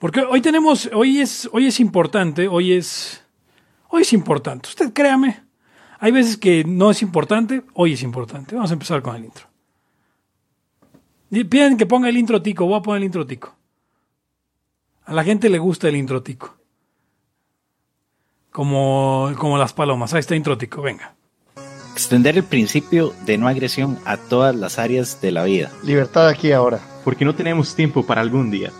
Porque hoy tenemos, hoy es, hoy es importante, hoy es, hoy es importante. Usted créame, hay veces que no es importante, hoy es importante. Vamos a empezar con el intro. Piden que ponga el intro tico, voy a poner el intro tico. A la gente le gusta el intro tico. Como, como las palomas. Ahí está intro tico, venga. Extender el principio de no agresión a todas las áreas de la vida. Libertad aquí ahora. Porque no tenemos tiempo para algún día.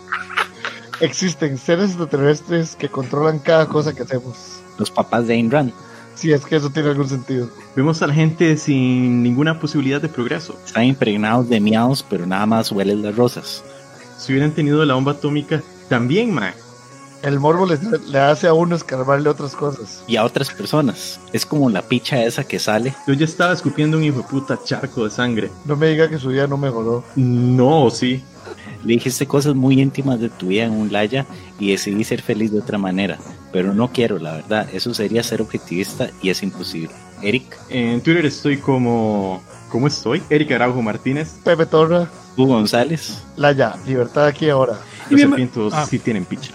Existen seres extraterrestres que controlan cada cosa que hacemos. Los papás de Ayn Rand. Si es que eso tiene algún sentido. Vemos a la gente sin ninguna posibilidad de progreso. Están impregnados de miados, pero nada más huelen las rosas. Si hubieran tenido la bomba atómica, también, ma. El morbo le, le hace a uno escarbarle otras cosas. Y a otras personas. Es como la picha esa que sale. Yo ya estaba escupiendo un hijo de puta charco de sangre. No me diga que su día no mejoró. No, sí. Le dijiste cosas muy íntimas de tu vida en un laya y decidí ser feliz de otra manera. Pero no quiero, la verdad. Eso sería ser objetivista y es imposible. Eric. En Twitter estoy como... ¿Cómo estoy? Eric Araujo Martínez. Pepe Torra. Hugo González. Laya, libertad aquí ahora. Los serpientos ah. sí tienen picha.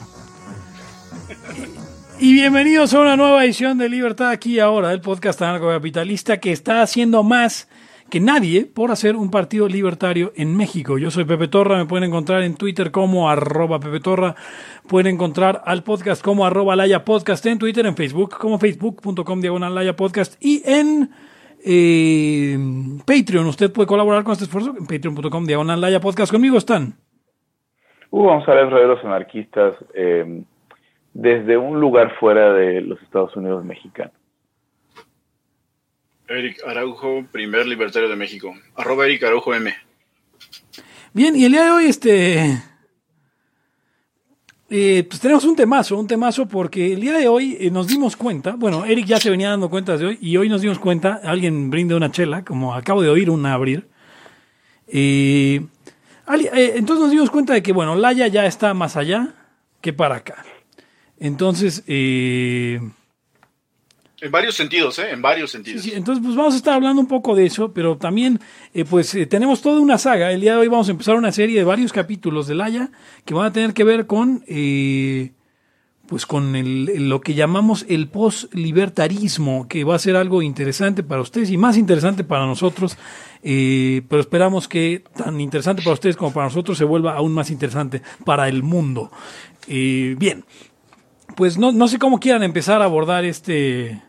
Y bienvenidos a una nueva edición de Libertad aquí y ahora, el podcast anarcocapitalista que está haciendo más que nadie por hacer un partido libertario en México. Yo soy Pepe Torra, me pueden encontrar en Twitter como arroba Pepe Torra, pueden encontrar al podcast como arroba Laya Podcast en Twitter, en Facebook como facebook.com diagonal Laya Podcast y en eh, Patreon. Usted puede colaborar con este esfuerzo en patreon.com diagonal Laya Podcast. Conmigo están. Hugo González, los Anarquistas. Eh, desde un lugar fuera de los Estados Unidos mexicanos. Eric Araujo, primer libertario de México. Arroba Eric Araujo M. Bien, y el día de hoy, este. Eh, pues tenemos un temazo, un temazo, porque el día de hoy eh, nos dimos cuenta, bueno, Eric ya se venía dando cuenta de hoy, y hoy nos dimos cuenta, alguien brinde una chela, como acabo de oír una abrir. Eh, entonces nos dimos cuenta de que, bueno, Laya ya está más allá que para acá. Entonces, eh, en varios sentidos, ¿eh? En varios sentidos. Sí, entonces, pues vamos a estar hablando un poco de eso, pero también, eh, pues eh, tenemos toda una saga. El día de hoy vamos a empezar una serie de varios capítulos de Laia que van a tener que ver con, pues con el, lo que llamamos el post-libertarismo, que va a ser algo interesante para ustedes y más interesante para nosotros, pero esperamos que tan interesante para ustedes como para nosotros se vuelva aún más interesante para el mundo. bien, pues no, no sé cómo quieran empezar a abordar este.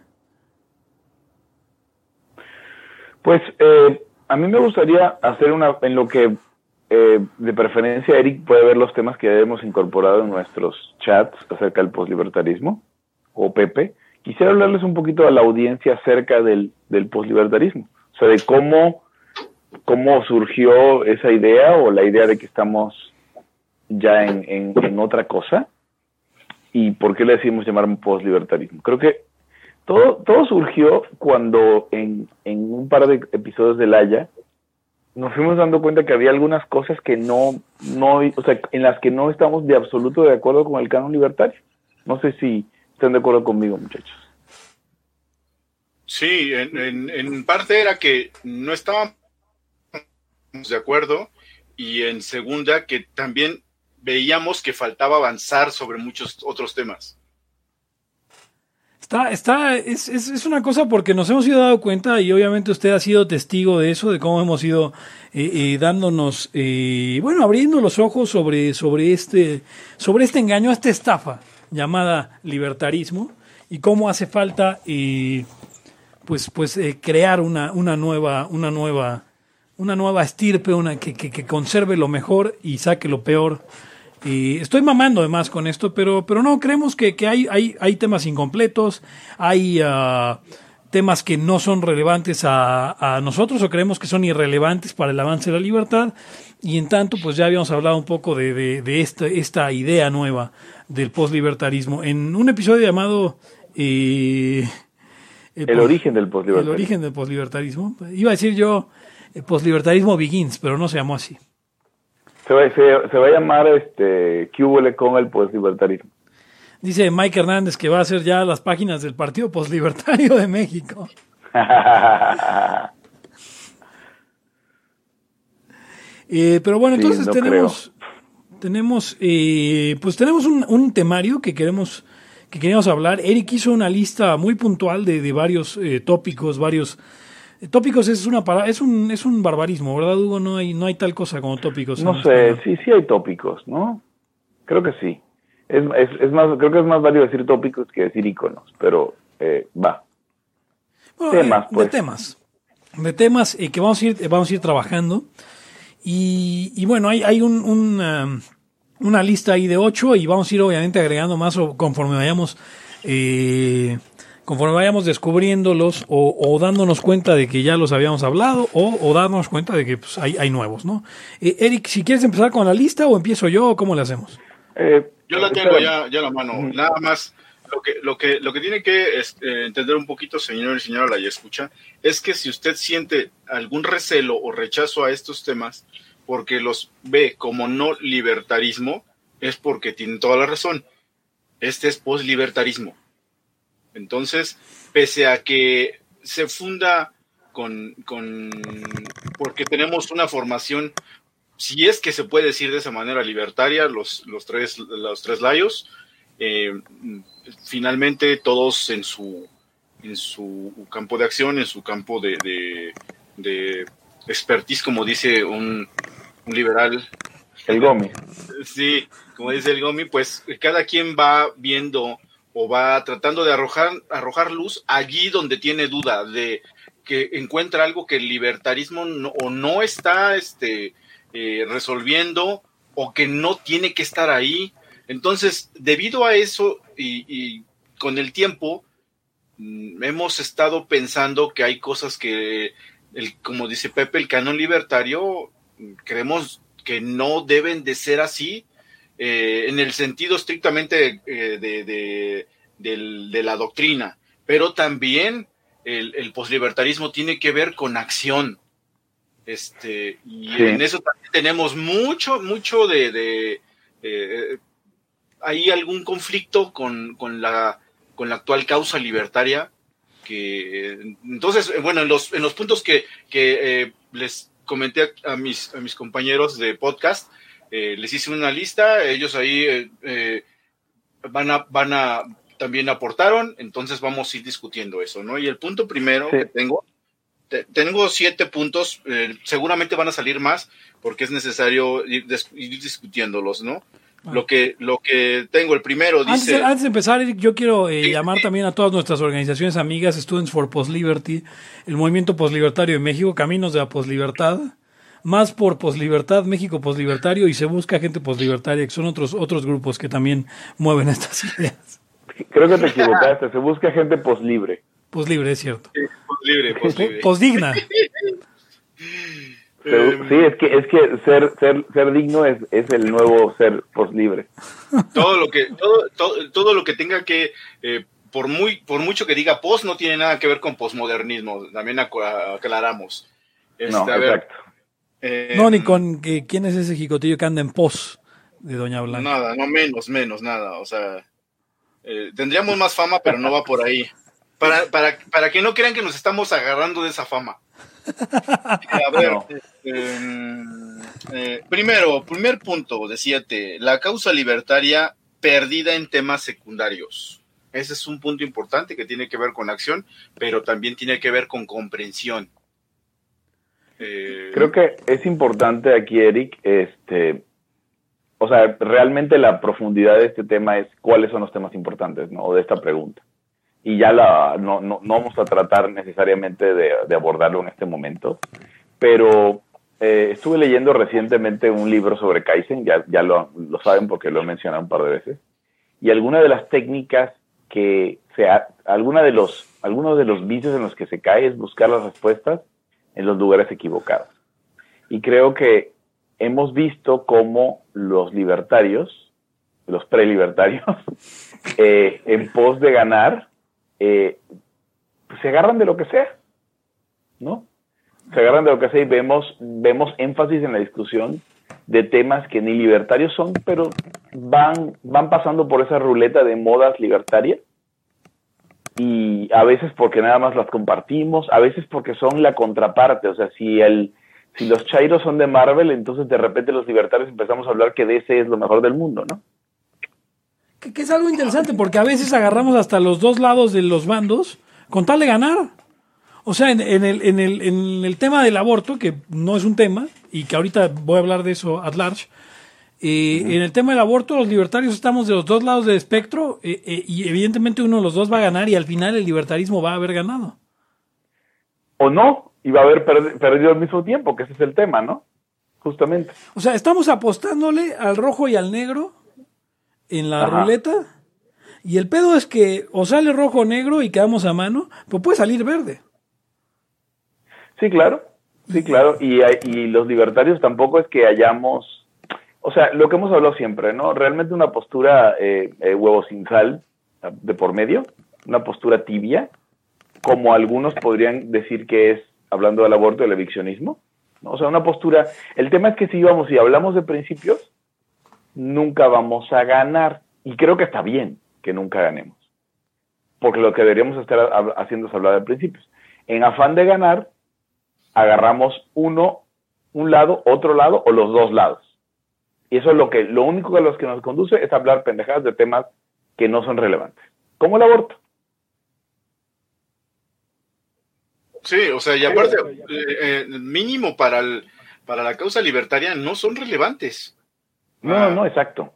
Pues eh, a mí me gustaría hacer una, en lo que eh, de preferencia Eric puede ver los temas que hemos incorporado en nuestros chats acerca del poslibertarismo, o Pepe. Quisiera hablarles un poquito a la audiencia acerca del, del poslibertarismo, o sea, de cómo, cómo surgió esa idea o la idea de que estamos ya en, en otra cosa y por qué le decimos llamar post-libertarismo. Creo que todo, todo surgió cuando en, en un par de episodios de Laia nos fuimos dando cuenta que había algunas cosas que no, no, o sea, en las que no estamos de absoluto de acuerdo con el canon libertario. No sé si están de acuerdo conmigo, muchachos. Sí, en, en parte era que no estábamos de acuerdo y en segunda que también veíamos que faltaba avanzar sobre muchos otros temas. Está, está, es, es, una cosa porque nos hemos ido dando cuenta y obviamente usted ha sido testigo de eso, de cómo hemos ido eh, eh, dándonos, eh, bueno, abriendo los ojos sobre, sobre este, sobre este engaño, esta estafa llamada libertarismo y cómo hace falta, pues, pues crear una, una nueva, una nueva, una nueva estirpe, una que, que, que conserve lo mejor y saque lo peor y estoy mamando además con esto, pero, pero no, creemos que, hay, hay, hay temas incompletos, hay uh, temas que no son relevantes a, nosotros o creemos que son irrelevantes para el avance de la libertad. Y en tanto, pues ya habíamos hablado un poco de, de, esta, esta idea nueva del postlibertarismo en un episodio llamado... Eh, el, origen del postlibertarismo. El origen del postlibertarismo. Iba a decir yo postlibertarismo begins, pero no se llamó así. Se va, se, va a llamar este ¿Qué con el postlibertarismo? Dice Mike Hernández que va a hacer ya las páginas del Partido Postlibertario de México. Eh, pero bueno, entonces tenemos, Tenemos, eh, pues tenemos un, un temario que queremos que queríamos hablar. Eric hizo una lista muy puntual de, de varios eh, tópicos, varios eh, tópicos es una para, es un es un barbarismo, ¿verdad, Hugo? No hay no hay tal cosa como tópicos. No sé, sí, sí hay tópicos, ¿no? Creo que sí. Es, es, es más, creo que es más válido decir tópicos que decir iconos, pero eh, va. Bueno, temas, eh, pues. De temas. De temas eh, que vamos a ir, vamos a ir trabajando. Y, y bueno, hay, hay un, un, um, una lista ahí de ocho y vamos a ir obviamente agregando más o- conforme vayamos eh, conforme vayamos descubriéndolos o, o dándonos cuenta de que ya los habíamos hablado o, o darnos cuenta de que pues, hay, hay nuevos, ¿no? Eh, Eric, si quieres empezar con la lista o empiezo yo o cómo le hacemos. Eh, Yo la tengo ya, ya a la mano. Nada más, lo que, lo que, lo que tiene que este, entender un poquito, señor y señora la escucha, es que si usted siente algún recelo o rechazo a estos temas, porque los ve como no libertarismo, es porque tiene toda la razón. Este es poslibertarismo. Entonces, pese a que se funda con, con porque tenemos una formación si es que se puede decir de esa manera libertaria, los, los tres, los tres layos, eh, finalmente todos en su, en su campo de acción, en su campo de, de, de expertise, como dice un, un liberal, El Gomi. Sí, como dice el Gomi, pues cada quien va viendo o va tratando de arrojar, arrojar luz allí donde tiene duda de que encuentra algo que el libertarismo no, o no está este, eh, resolviendo o que no tiene que estar ahí. Entonces, debido a eso y, y con el tiempo, mm, hemos estado pensando que hay cosas que, el, como dice Pepe, el canon libertario, mm, creemos que no deben de ser así, eh, en el sentido estrictamente eh, de, de, la doctrina, pero también el, el poslibertarismo tiene que ver con acción. Este, y Sí. en eso también tenemos mucho, mucho de, de eh, hay algún conflicto con, con la con la actual causa libertaria que entonces eh, bueno en los en los puntos que, que eh, les comenté a mis a mis compañeros de podcast eh, les hice una lista ellos ahí eh, eh, van a van a también aportaron entonces vamos a ir discutiendo eso no y el punto primero Sí. que tengo te- tengo siete puntos eh, seguramente van a salir más porque es necesario ir, dis- ir discutiéndolos no Ah. lo que lo que tengo el primero dice antes de empezar, Eric, yo quiero eh, Sí, llamar sí. también a todas nuestras organizaciones amigas, Students for Post-Liberty, el Movimiento Postlibertario de México, Caminos de la Poslibertad, más por Poslibertad, México Poslibertario, y se busca gente poslibertaria, que son otros, otros grupos que también mueven estas ideas. Creo que te equivocaste. Se busca gente poslibre. Poslibre, es cierto. Post libre, post libre. Posdigna. Sí, es que, es que ser, ser, ser digno es, es el nuevo ser poslibre. todo lo que todo, todo, todo lo que tenga que eh, por muy por mucho que diga post no tiene nada que ver con posmodernismo también aclaramos Este, No, a ver, exacto. Eh, No, ni con que, quién es ese jicotillo que anda en pos de Doña Blanca. nada no menos menos nada o sea eh, tendríamos más fama pero no va por ahí para, para, para que no crean que nos estamos agarrando de esa fama a ver No. eh, eh, primero primer punto de siete la causa libertaria perdida en temas secundarios ese es un punto importante que tiene que ver con acción pero también tiene que ver con comprensión Eh, Creo que es importante aquí, Eric, este, o sea, realmente la profundidad de este tema es cuáles son los temas importantes, ¿no? De esta pregunta. Y ya la, no, no, no vamos a tratar necesariamente de, de abordarlo en este momento, pero eh, estuve leyendo recientemente un libro sobre Kaizen, ya, ya lo, lo saben porque lo he mencionado un par de veces, y alguna de las técnicas que se ha, alguna de los, algunos de los vicios en los que se cae es buscar las respuestas en los lugares equivocados. Y creo que hemos visto cómo los libertarios, los prelibertarios, eh, en pos de ganar, eh, pues se agarran de lo que sea, ¿no? Se agarran de lo que sea y vemos, vemos énfasis en la discusión de temas que ni libertarios son, pero van, van pasando por esa ruleta de modas libertarias y a veces porque nada más las compartimos, a veces porque son la contraparte, o sea, si el si los chairos son de Marvel, entonces de repente los libertarios empezamos a hablar que DC es lo mejor del mundo, ¿no? Que, es algo interesante porque a veces agarramos hasta los dos lados de los bandos con tal de ganar. O sea, en el, en, el, en el tema del aborto, que no es un tema, y que ahorita voy a hablar de eso at large, eh, en el tema del aborto, los libertarios estamos de los dos lados del espectro eh, eh, y evidentemente uno de los dos va a ganar y al final el libertarismo va a haber ganado. O no, y va a haber per- perdido al mismo tiempo, que ese es el tema, ¿no? Justamente. O sea, estamos apostándole al rojo y al negro en la Ajá. ruleta y el pedo es que o sale rojo o negro y quedamos a mano, pues puede salir verde. Sí, claro, sí, claro. Y, y los libertarios tampoco es que hayamos, o sea, lo que hemos hablado siempre, ¿no? Realmente una postura eh, eh, huevo sin sal de por medio, una postura tibia, como algunos podrían decir que es, hablando del aborto, el eviccionismo. ¿no? O sea, una postura, el tema es que si vamos y hablamos de principios, nunca vamos a ganar. Y creo que está bien que nunca ganemos. Porque lo que deberíamos estar haciendo es hablar de principios. En afán de ganar, agarramos uno, un lado, otro lado o los dos lados. Y eso es lo que, lo único que los que nos conduce es hablar pendejadas de temas que no son relevantes. Como el aborto. Sí, o sea, y aparte, eh, eh, mínimo para, el, para la causa libertaria no son relevantes. No, Ah. no, exacto.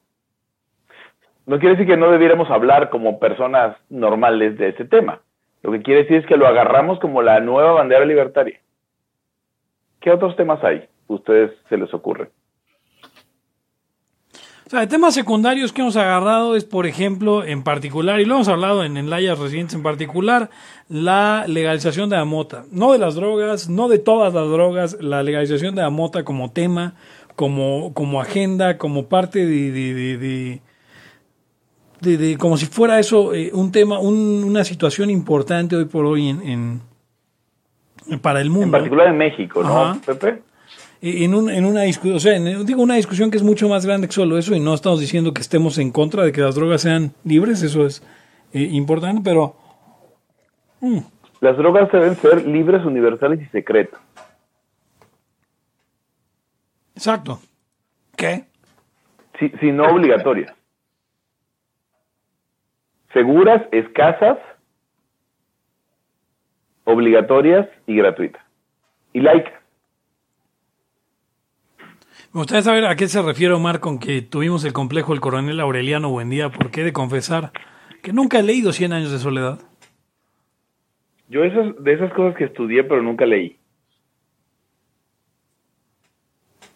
No quiere decir que no debiéramos hablar como personas normales de ese tema. Lo que quiere decir es que lo agarramos como la nueva bandera libertaria. ¿Qué otros temas hay? Ustedes se les ocurre. O sea, de temas secundarios que hemos agarrado es, por ejemplo, en particular, y lo hemos hablado en, en layas recientes en particular, la legalización de la mota. No de las drogas, no de todas las drogas, la legalización de la mota como tema, como, como agenda, como parte de, de, de, de- de- de- como si fuera eso eh, un tema, un- una situación importante hoy por hoy en, en- para el mundo. En particular en México, ¿no, Ajá. Pepe? Eh, en, un- en una discusión, o sea, en- digo una discusión que es mucho más grande que solo eso y no estamos diciendo que estemos en contra de que las drogas sean libres, eso es eh, importante, pero mm, Las drogas deben ser libres, universales y secretas. exacto. ¿Qué? si, si no obligatorias. Seguras, escasas, obligatorias y gratuitas. Y laicas. Me gustaría saber a qué se refiere Omar con que tuvimos el complejo del coronel Aureliano Buendía, porque he de confesar que nunca he leído Cien años de soledad. Yo esas, de esas cosas que estudié pero nunca leí.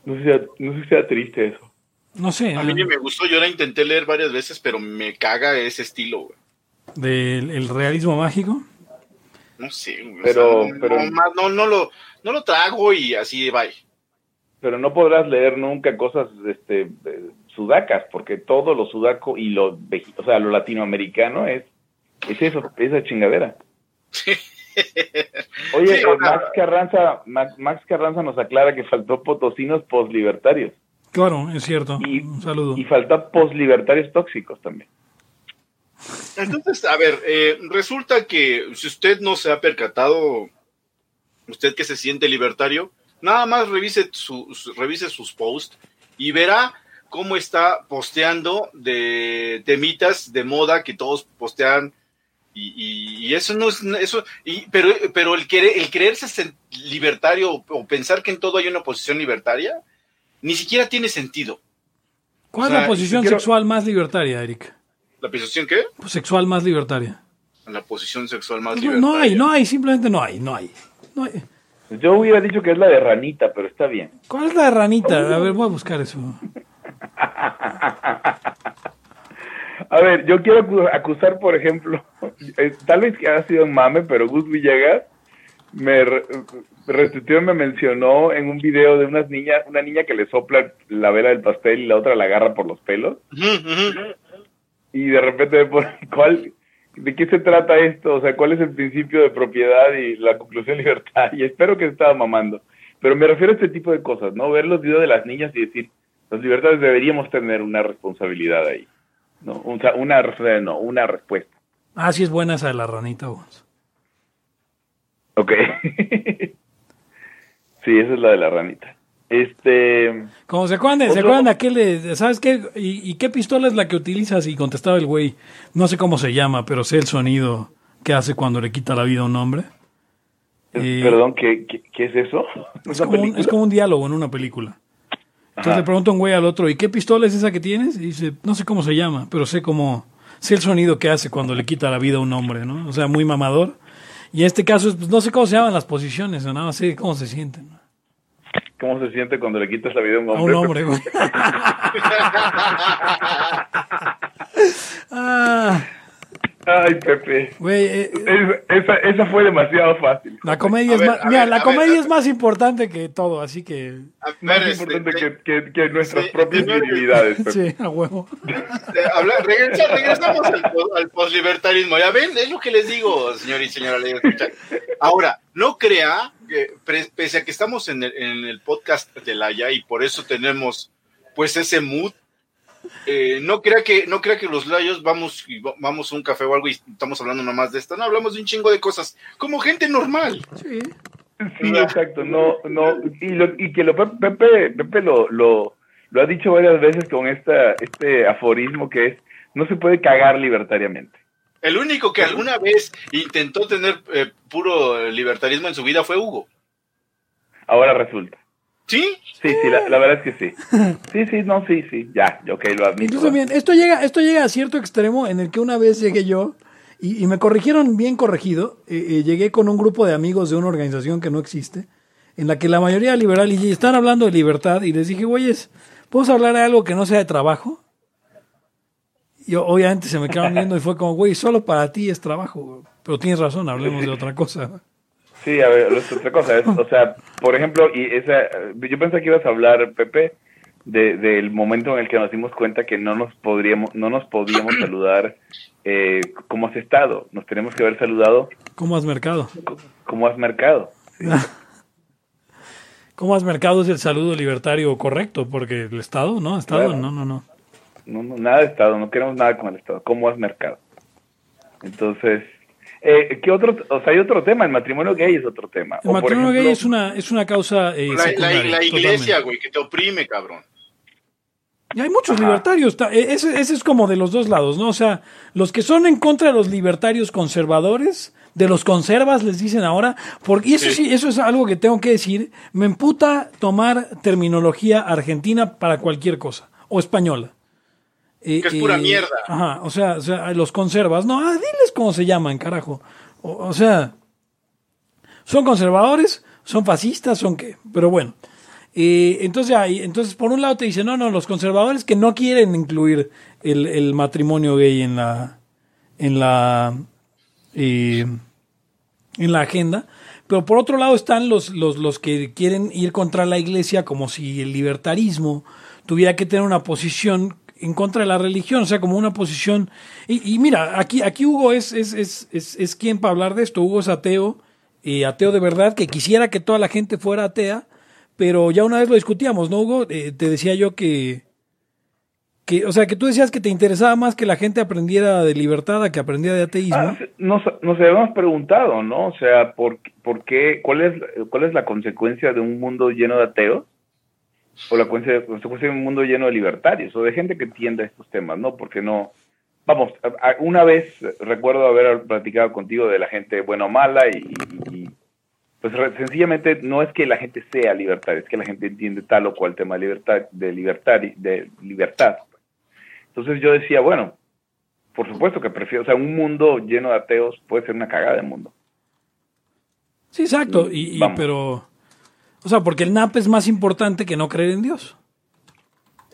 No sé, si sea, no sé si sea triste eso. No sé, A mí ni me gustó, yo la intenté leer varias veces, pero me caga ese estilo, güey. del el realismo mágico. No sé, güey. o Pero- sea, pero- no, no, no lo, no lo trago y así, bye. Pero no podrás leer nunca cosas este, sudacas, porque todo lo sudaco y lo, o sea, lo latinoamericano es, es eso, esa chingadera. Oye, Sí, Max Carranza, Max, Max Carranza nos aclara que faltó potosinos poslibertarios Claro, es cierto. y, Un saludo. y faltó poslibertarios tóxicos también. Entonces, a ver, eh, resulta que si usted no se ha percatado, usted que se siente libertario, nada más revise, su, su- revise sus posts y verá cómo está posteando de temitas de moda que todos postean y, y- y eso no es eso y, pero pero el querer el creerse libertario o, o pensar que en todo hay una posición libertaria ni siquiera tiene sentido ¿Cuál o sea, es la posición quiero- sexual más libertaria, Eric? la posición qué Pues sexual más libertaria. la posición sexual más No, libertaria no hay, no hay, simplemente no hay, no hay. No hay. Yo hubiera dicho que es la de ranita, pero está bien. ¿Cuál es la de ranita? A ver, voy a buscar eso. A ver, yo quiero acu- acusar, por ejemplo, eh, tal vez que ha sido un mame, pero Gus Villegas me re- retuiteó y me mencionó en un video de unas niñas, una niña que le sopla la vela del pastel y la otra la agarra por los pelos. Y de repente me pone, ¿cuál, ¿de qué se trata esto? O sea, ¿cuál es el principio de propiedad y la conclusión libertaria? Espero que estaba mamando. Pero me refiero a este tipo de cosas, ¿no? Ver los videos de las niñas y decir, los libertarios deberíamos tener una responsabilidad ahí. ¿no? O sea, una, re- no, una respuesta. Ah, sí es buena esa de la ranita. Gus. Ok. Sí, esa es la de la ranita. Este. Como se acuerdan, de- ¿se Otro- acuerdan de aquel, de- ¿sabes qué? ¿Y, y qué pistola es la que utilizas? Y contestaba el güey, no sé cómo se llama, pero sé el sonido que hace cuando le quita la vida a un hombre. Eh, Perdón, ¿qué, qué, qué es eso? Es ¿Una como, un, película? es como un diálogo en una película. Entonces Ajá. le pregunta un güey al otro, ¿y qué pistola es esa que tienes? Y dice, no sé cómo se llama, pero sé cómo, sé el sonido que hace cuando le quita la vida a un hombre, ¿no? O sea, muy mamador. Y en este caso, es, pues, no sé cómo se llaman las posiciones, o nada más sé cómo se sienten. ¿Cómo se siente cuando le quitas la vida a un A hombre? un hombre, güey. ah, Ay, Pepe. güey, eh, Es- esa, esa fue demasiado fácil. la comedia es ver, más, mira, ver, la comedia ver, es más importante que todo, así que, Más este, importante te- que, que, que nuestras sí, propias Pepe. sí, a huevo. te- habla- regresa- regresamos al, al poslibertarismo. Ya ven, es lo que les digo, señor y señora. Ahora, no crea que, pese a que estamos en el, en el podcast de Laia y por eso tenemos pues ese mood, eh, no crea que no crea que los layos vamos y vamos a un café o algo y estamos hablando nomás de esto. No, hablamos de un chingo de cosas, como gente normal. Sí. Sí, exacto, no, no, y, lo, y que lo Pepe, Pepe lo, lo, lo ha dicho varias veces con esta, este aforismo que es, no se puede cagar libertariamente. El único que alguna vez intentó tener eh, puro libertarismo en su vida fue Hugo. Ahora resulta. ¿Sí? Sí, sí, la, la verdad es que sí. Sí, sí, no, sí, sí, ya, yo ok, lo admito. Incluso bien, esto llega, esto llega a cierto extremo en el que una vez llegué yo y, y me corrigieron bien corregido. eh, eh, llegué con un grupo de amigos de una organización que no existe, en la que la mayoría liberal y están hablando de libertad y les dije, güeyes, ¿podemos hablar de algo que no sea de trabajo? Y obviamente se me quedaron viendo y fue como, güey, solo para ti es trabajo, pero tienes razón, hablemos de otra cosa. Sí, a ver, es otra cosa. es, o sea, por ejemplo, y esa, yo pensé que ibas a hablar, Pepe, de, del momento en el que nos dimos cuenta que no nos podríamos, no nos podíamos saludar eh, como has estado. Nos tenemos que haber saludado ¿Cómo has mercado? como has mercado. ¿Cómo has mercado es el saludo libertario correcto? Porque el Estado, ¿no? Estado, Claro. no, no, no. No, no, nada de Estado, no queremos nada con el Estado. ¿Cómo has mercado? Entonces, eh, ¿qué otro? O sea, hay otro tema. El matrimonio gay es otro tema. El O, por matrimonio ejemplo, gay es una, es una causa eh, La, la- iglesia, güey, que te oprime, cabrón. Y hay muchos Ajá. libertarios. ta- e- Ese, ese es como de los dos lados, ¿no? O sea, los que son en contra de los libertarios conservadores, de los conservas, les dicen ahora, porque, y eso sí. Sí. eso es algo que tengo que decir, me emputa tomar terminología argentina para cualquier cosa, o española. Eh, Que es pura mierda. Ajá, o sea, o sea, los conservas, no, ah, diles cómo se llaman, carajo. O, o sea, son conservadores, son fascistas, son qué, pero bueno. Eh, entonces, entonces, por un lado te dicen, no, no, los conservadores que no quieren incluir el, el matrimonio gay en la, en la, en la agenda. Pero por otro lado están los, los, los que quieren ir contra la iglesia como si el libertarismo tuviera que tener una posición en contra de la religión, o sea, como una posición... Y, y mira, aquí, aquí Hugo es, es, es, es, es quien para hablar de esto. Hugo es ateo, eh, ateo de verdad, que quisiera que toda la gente fuera atea, pero ya una vez lo discutíamos, ¿no, Hugo? Eh, te decía yo que, que, o sea, que tú decías que te interesaba más que la gente aprendiera de libertad a que aprendiera de ateísmo. Ah, nos, nos habíamos preguntado, ¿no? O sea, ¿por, por qué, cuál, es, ¿cuál es la consecuencia de un mundo lleno de ateos? O la consecuencia de un mundo lleno de libertarios, o de gente que entienda estos temas, ¿no? Porque no... Vamos, una vez recuerdo haber platicado contigo de la gente buena o mala y, pues sencillamente no es que la gente sea libertaria, es que la gente entiende tal o cual tema de libertad, de libertad, de libertad. Entonces yo decía, bueno, por supuesto que prefiero, o sea, un mundo lleno de ateos puede ser una cagada de mundo. Sí, exacto. Y, pero, o sea, porque el NAP es más importante que no creer en Dios.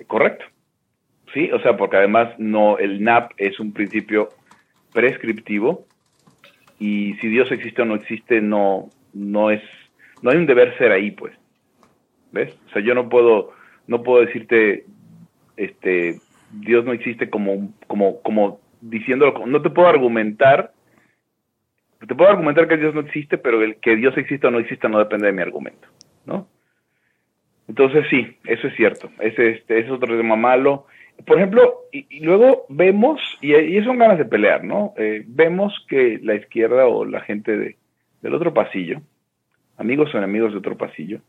Correcto. Sí, o sea, porque además no, el NAP es un principio prescriptivo y si Dios existe o no existe, no, no es, no hay un deber ser ahí, pues. ¿Ves? O sea, yo no puedo, no puedo decirte, este, Dios no existe como, como, como diciéndolo, no te puedo argumentar, te puedo argumentar que Dios no existe, pero el que Dios exista o no exista no depende de mi argumento, ¿no? Entonces sí, eso es cierto. Ese, este, es otro tema malo. Por ejemplo, y, luego vemos, y, y son ganas de pelear, ¿no? Eh, vemos que la izquierda o la gente de, del otro pasillo, amigos o enemigos de otro pasillo,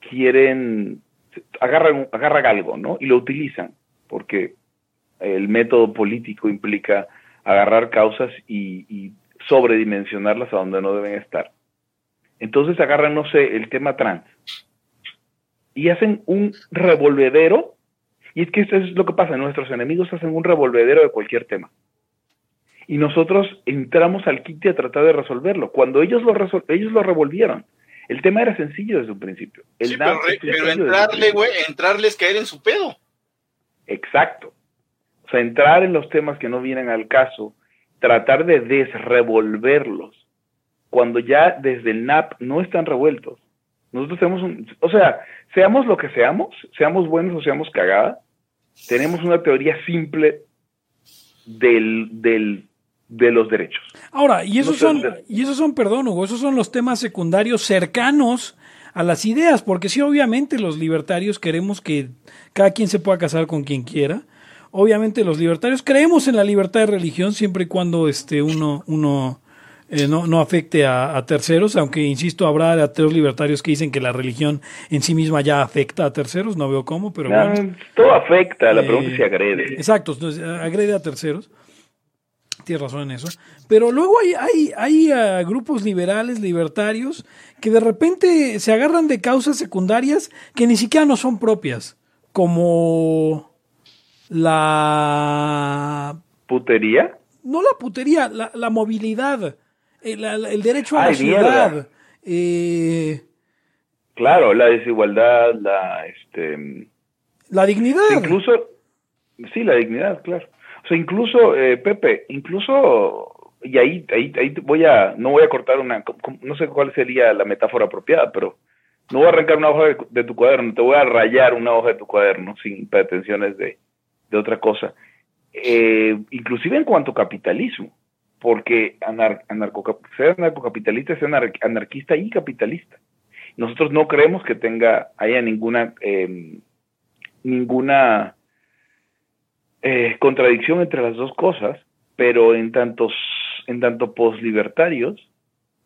quieren, agarran, agarran algo, ¿no? Y lo utilizan, porque el método político implica agarrar causas y sobredimensionarlas a donde no deben estar. Entonces agarran, no sé, el tema trans y hacen un revolvedero. Y es que eso es lo que pasa, nuestros enemigos hacen un revolvedero de cualquier tema. Y nosotros entramos al kit a tratar de resolverlo. Cuando ellos lo, ellos lo revolvieron, el tema era sencillo desde un principio. El sí, pero, entrarle, güey, entrarle es caer en su pedo. Exacto. O sea, entrar en los temas que no vienen al caso, tratar de desrevolverlos, cuando ya desde el NAP no están revueltos. Nosotros tenemos un, o sea, seamos lo que seamos, seamos buenos o seamos cagada, tenemos una teoría simple del, del, de los derechos. Ahora, y esos son, y esos son, perdón, Hugo, esos son los temas secundarios cercanos a las ideas, porque sí, obviamente los libertarios queremos que cada quien se pueda casar con quien quiera. Obviamente los libertarios creemos en la libertad de religión siempre y cuando este uno, uno eh, no, no afecte a, terceros, aunque insisto, habrá ateos libertarios que dicen que la religión en sí misma ya afecta a terceros, no veo cómo, pero bueno. Todo afecta, la pregunta es si eh, agrede. Exacto, agrede a terceros. Tienes razón en eso. Pero luego hay, hay, hay ah, grupos liberales, libertarios, que de repente se agarran de causas secundarias que ni siquiera no son propias, como la... ¿Putería? No la putería, la, la movilidad el, derecho a la ciudad. Eh, claro, la desigualdad, la este la dignidad. Incluso sí, la dignidad, claro. O sea, incluso eh, Pepe, incluso y ahí, ahí ahí voy a no voy a cortar una no sé cuál sería la metáfora apropiada, pero no voy a arrancar una hoja de, tu cuaderno, te voy a rayar una hoja de tu cuaderno sin pretensiones de, de otra cosa. Eh, inclusive en cuanto a capitalismo porque anar, anarco, ser anarcocapitalista es ser anarquista y capitalista. Nosotros no creemos que tenga, haya ninguna, em, ninguna eh, contradicción entre las dos cosas, pero en tantos, en tanto poslibertarios,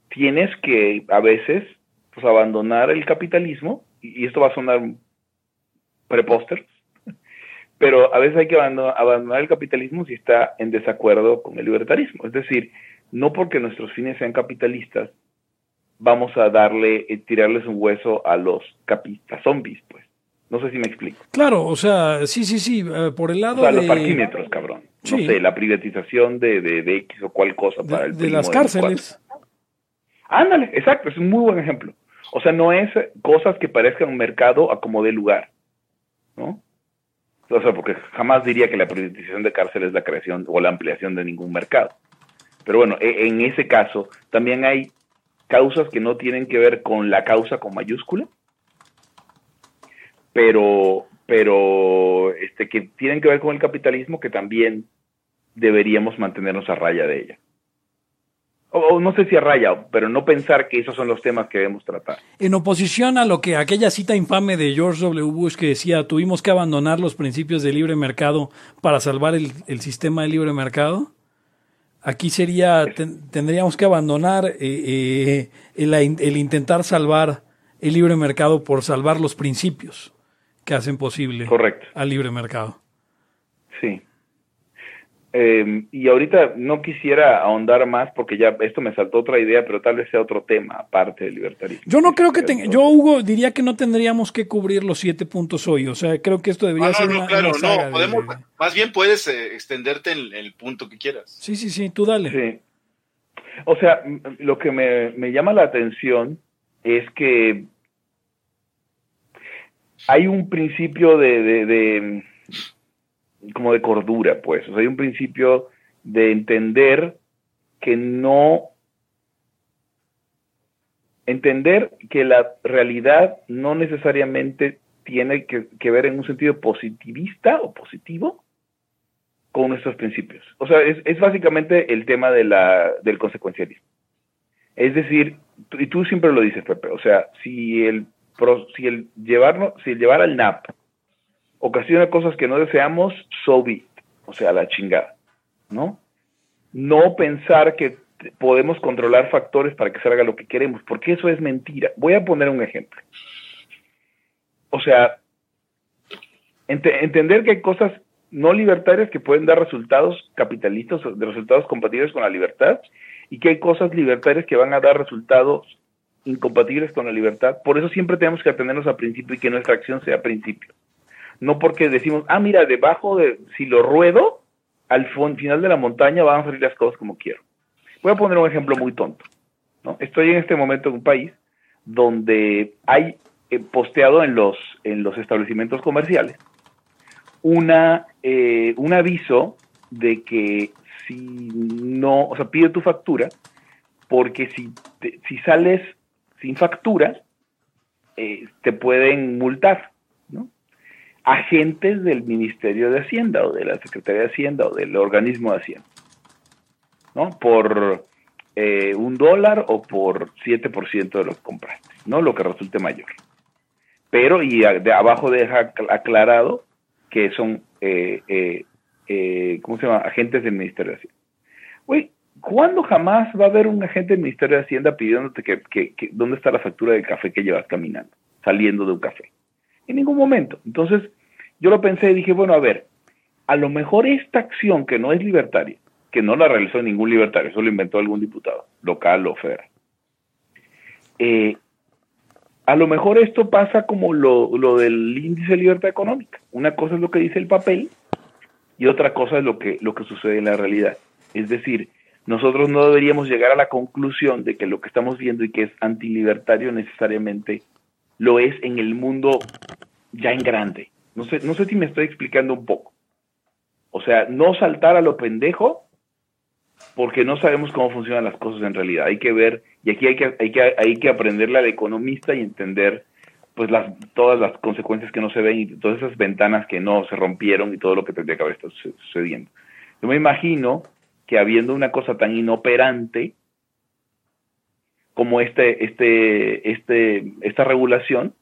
tienes que a veces pues, abandonar el capitalismo, y, esto va a sonar prepóster, pero a veces hay que abandonar, el capitalismo si está en desacuerdo con el libertarismo. Es decir, no porque nuestros fines sean capitalistas, vamos a darle, eh, tirarles un hueso a los capistas zombies, pues. No sé si me explico. Claro, o sea, sí, sí, sí, eh, por el lado o de... los parquímetros, cabrón. No sé, la privatización de, de, X o cual cosa para el De las cárceles. Ándale, exacto, es un muy buen ejemplo. O sea, no es cosas que parezcan un mercado a como de lugar, ¿no? O sea, porque jamás diría que la privatización de cárcel es la creación o la ampliación de ningún mercado. Pero bueno, e, en ese caso también hay causas que no tienen que ver con la causa con mayúscula, pero, pero este, que tienen que ver con el capitalismo que también deberíamos mantenernos a raya de ella o, no sé si a raya, pero no pensar que esos son los temas que debemos tratar. En oposición a lo que aquella cita infame de George W. Bush que decía tuvimos que abandonar los principios del libre mercado para salvar el, sistema de libre mercado, aquí sería tendríamos que abandonar eh, eh, el, el intentar salvar el libre mercado por salvar los principios que hacen posible Correcto. al libre mercado. Sí. Eh, y ahorita no quisiera ahondar más porque ya esto me saltó otra idea, pero tal vez sea otro tema aparte del libertarismo. Yo no creo que tenga, yo Hugo diría que no tendríamos que cubrir los siete puntos hoy, o sea, creo que esto debería ah, ser no, claro, no, podemos, más bien puedes eh, extenderte en, el punto que quieras. Sí, sí, sí, tú dale. Sí. O sea, lo que me, me llama la atención es que hay un principio de, de como de cordura, pues. O sea, hay un principio de entender que no entender que la realidad no necesariamente tiene que, ver en un sentido positivista o positivo con nuestros principios. O sea, es, básicamente el tema de la, del consecuencialismo. Es decir, y tú siempre lo dices, Pepe, o sea, si el, si el, llevarnos, si el llevar al NAP ocasiona cosas que no deseamos, so o sea, la chingada, ¿no? No pensar que podemos controlar factores para que se haga lo que queremos, porque eso es mentira. Voy a poner un ejemplo. o sea, entender que hay cosas no libertarias que pueden dar resultados capitalistas, de resultados compatibles con la libertad, y que hay cosas libertarias que van a dar resultados incompatibles con la libertad. Por eso siempre tenemos que atendernos a principio y que nuestra acción sea principio. No porque decimos, ah, mira, debajo de, si lo ruedo, al final de la montaña van a salir las cosas como quiero. Voy a poner un ejemplo muy tonto. ¿no? Estoy en este momento en un país donde hay eh, posteado en los, en los establecimientos comerciales una, eh, un aviso de que si no, o sea, pide tu factura, porque si, si sales sin factura, eh, te pueden multar. Agentes del Ministerio de Hacienda o de la Secretaría de Hacienda o del organismo de Hacienda, ¿no? Por eh, un dólar o por 7% de lo que compraste, ¿no? Lo que resulte mayor. Pero, y de abajo deja aclarado que son, eh, eh, ¿cómo se llama? Agentes del Ministerio de Hacienda. Güey, ¿cuándo jamás va a haber un agente del Ministerio de Hacienda pidiéndote que, dónde está la factura del café que llevas caminando, saliendo de un café? En ningún momento. Entonces, yo lo pensé y dije, bueno, a ver, a lo mejor esta acción que no es libertaria, que no la realizó ningún libertario, eso lo inventó algún diputado, local o federal, eh, a lo mejor esto pasa como lo, del índice de libertad económica. Una cosa es lo que dice el papel y otra cosa es lo que, lo que sucede en la realidad. Es decir, nosotros no deberíamos llegar a la conclusión de que lo que estamos viendo y que es antilibertario necesariamente lo es en el mundo ya en grande. No sé, no sé si me estoy explicando un poco. O sea, no saltar a lo pendejo porque no sabemos cómo funcionan las cosas en realidad. Hay que ver, y aquí hay que, hay que, hay que economista y entender pues las, todas las consecuencias que no se ven y todas esas ventanas que no se rompieron y todo lo que tendría que haber estado sucediendo. Yo me imagino que habiendo una cosa tan inoperante como este, este, este, esta regulación,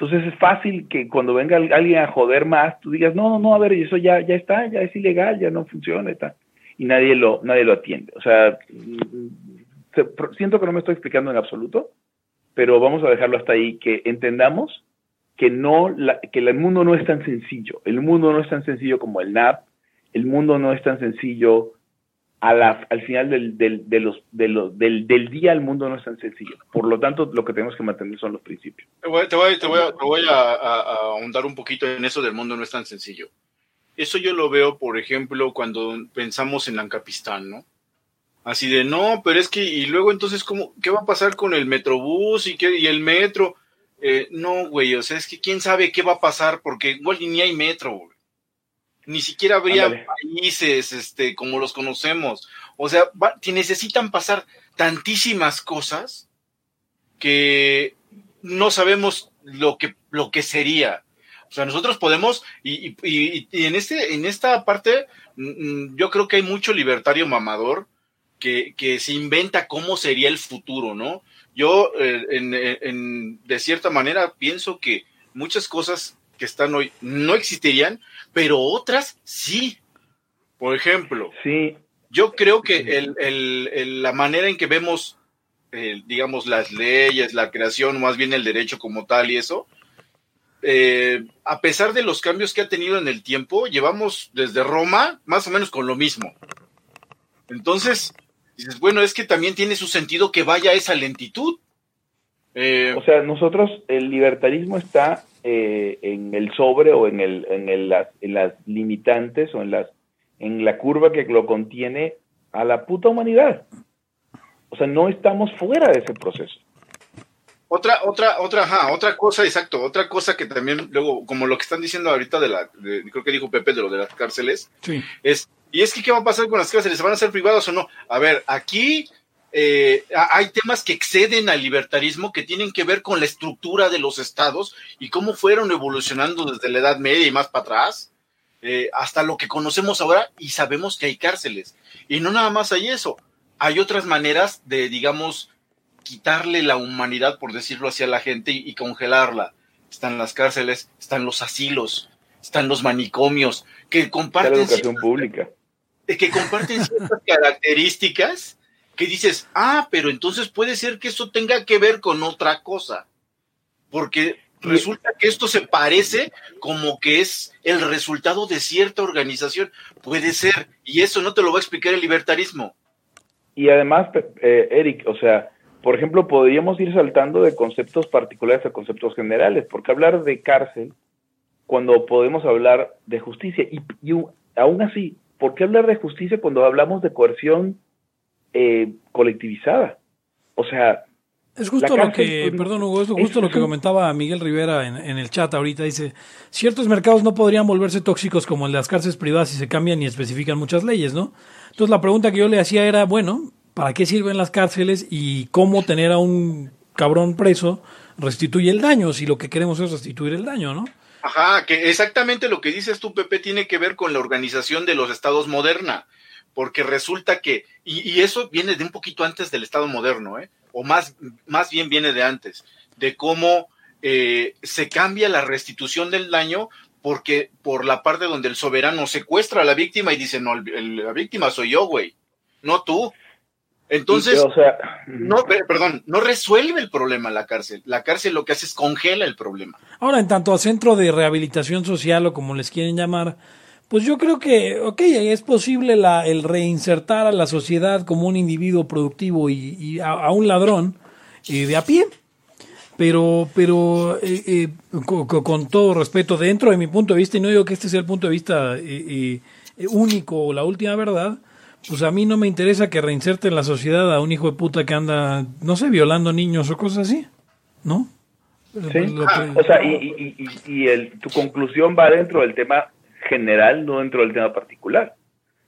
entonces es fácil que cuando venga alguien a joder más, tú digas, no, no, a ver, eso ya, ya está, ya es ilegal, ya no funciona, está y nadie lo, nadie lo atiende. O sea, siento que no me estoy explicando en absoluto, pero vamos a dejarlo hasta ahí, que entendamos que, no, que el mundo no es tan sencillo. El mundo no es tan sencillo como el NAP, el mundo no es tan sencillo a al final del, del, de del, del, día el mundo no es tan sencillo. Por lo tanto, lo que tenemos que mantener son los principios. Te voy, te voy, te voy, a, a, ahondar un poquito en eso del mundo no es tan sencillo. Eso yo lo veo, por ejemplo, cuando pensamos en Ancapistán, ¿no? Así de, no, pero es que, y luego entonces, ¿cómo, ¿qué va a pasar con el metrobús y, qué, y el metro? Eh, no, güey, o sea, es que quién sabe qué va a pasar, porque igual ni hay metro, güey. Ni siquiera habría países este, como los conocemos. O sea, necesitan pasar tantísimas cosas que no sabemos lo que, lo que sería. O sea, nosotros podemos, y, y, y en, este, en esta parte, mm, mm, yo creo que hay mucho libertario mamador que, que se inventa cómo sería el futuro, ¿no? Yo, eh, en, en, de cierta manera, pienso que muchas cosas que están hoy no existirían, pero otras sí. Por ejemplo, sí. yo creo que el, el, la manera en que vemos, eh, digamos, las leyes, la creación, más bien el derecho como tal y eso, eh, a pesar de los cambios que ha tenido en el tiempo, llevamos desde Roma más o menos con lo mismo. Entonces, dices, bueno, es que también tiene su sentido que vaya esa lentitud. Eh, o sea, nosotros, el libertarismo está eh, en el sobre o en, el, en, el, las, en las limitantes o en, las, en la curva que lo contiene a la puta humanidad. O sea, no estamos fuera de ese proceso. Otra, otra, otra, ajá, otra cosa, exacto, otra cosa que también luego, como lo que están diciendo ahorita de la, creo que dijo Pepe de lo de las cárceles, es, y es que qué va a pasar con las cárceles, ¿se van a ser privadas o no? A ver, aquí eh, hay temas que exceden al libertarismo que tienen que ver con la estructura de los estados y cómo fueron evolucionando desde la Edad Media y más para atrás, eh, hasta lo que conocemos ahora y sabemos que hay cárceles. Y no nada más hay eso, hay otras maneras de, digamos, quitarle la humanidad, por decirlo así, a la gente y, congelarla. Están las cárceles, están los asilos, están los manicomios, que comparten, la educación pública. que comparten ciertas características que dices, ah, pero entonces puede ser que eso tenga que ver con otra cosa. Porque resulta que esto se parece como que es el resultado de cierta organización. Puede ser, y eso no te lo va a explicar el libertarismo. Y además, eh, Eric, o sea, por ejemplo, podríamos ir saltando de conceptos particulares a conceptos generales, porque hablar de cárcel cuando podemos hablar de justicia, y, aún así, ¿por qué hablar de justicia cuando hablamos de coerción eh, colectivizada? O sea, es justo lo que, perdón Hugo, es justo lo que comentaba Miguel Rivera en, en, el chat ahorita. Dice, ciertos mercados no podrían volverse tóxicos como el de las cárceles privadas si se cambian y especifican muchas leyes, ¿no? Entonces la pregunta que yo le hacía era, bueno, ¿para qué sirven las cárceles y cómo tener a un cabrón preso restituye el daño si lo que queremos es restituir el daño, ¿no? Ajá, que exactamente lo que dices tú, Pepe, tiene que ver con la organización de los estados moderna, porque resulta que, y, y eso viene de un poquito antes del estado moderno, ¿eh? o más, más bien viene de antes, de cómo eh, se cambia la restitución del daño porque por la parte donde el soberano secuestra a la víctima y dice, no, la víctima soy yo, güey, no tú. Entonces, o sea, no, perdón, no resuelve el problema la cárcel. La cárcel lo que hace es congela el problema. Ahora, en tanto a centro de rehabilitación social o como les quieren llamar, pues yo creo que, ok, es posible la, el reinsertar a la sociedad como un individuo productivo y, a, un ladrón eh, de a pie. Pero, pero eh, eh, con, todo respeto, dentro de mi punto de vista, y no digo que este sea el punto de vista único o la última verdad, pues a mí no me interesa que reinserte en la sociedad a un hijo de puta que anda, no sé, violando niños o cosas así, ¿no? Sí. o sea, y, y, y el, tu conclusión va dentro del tema general, no dentro del tema particular.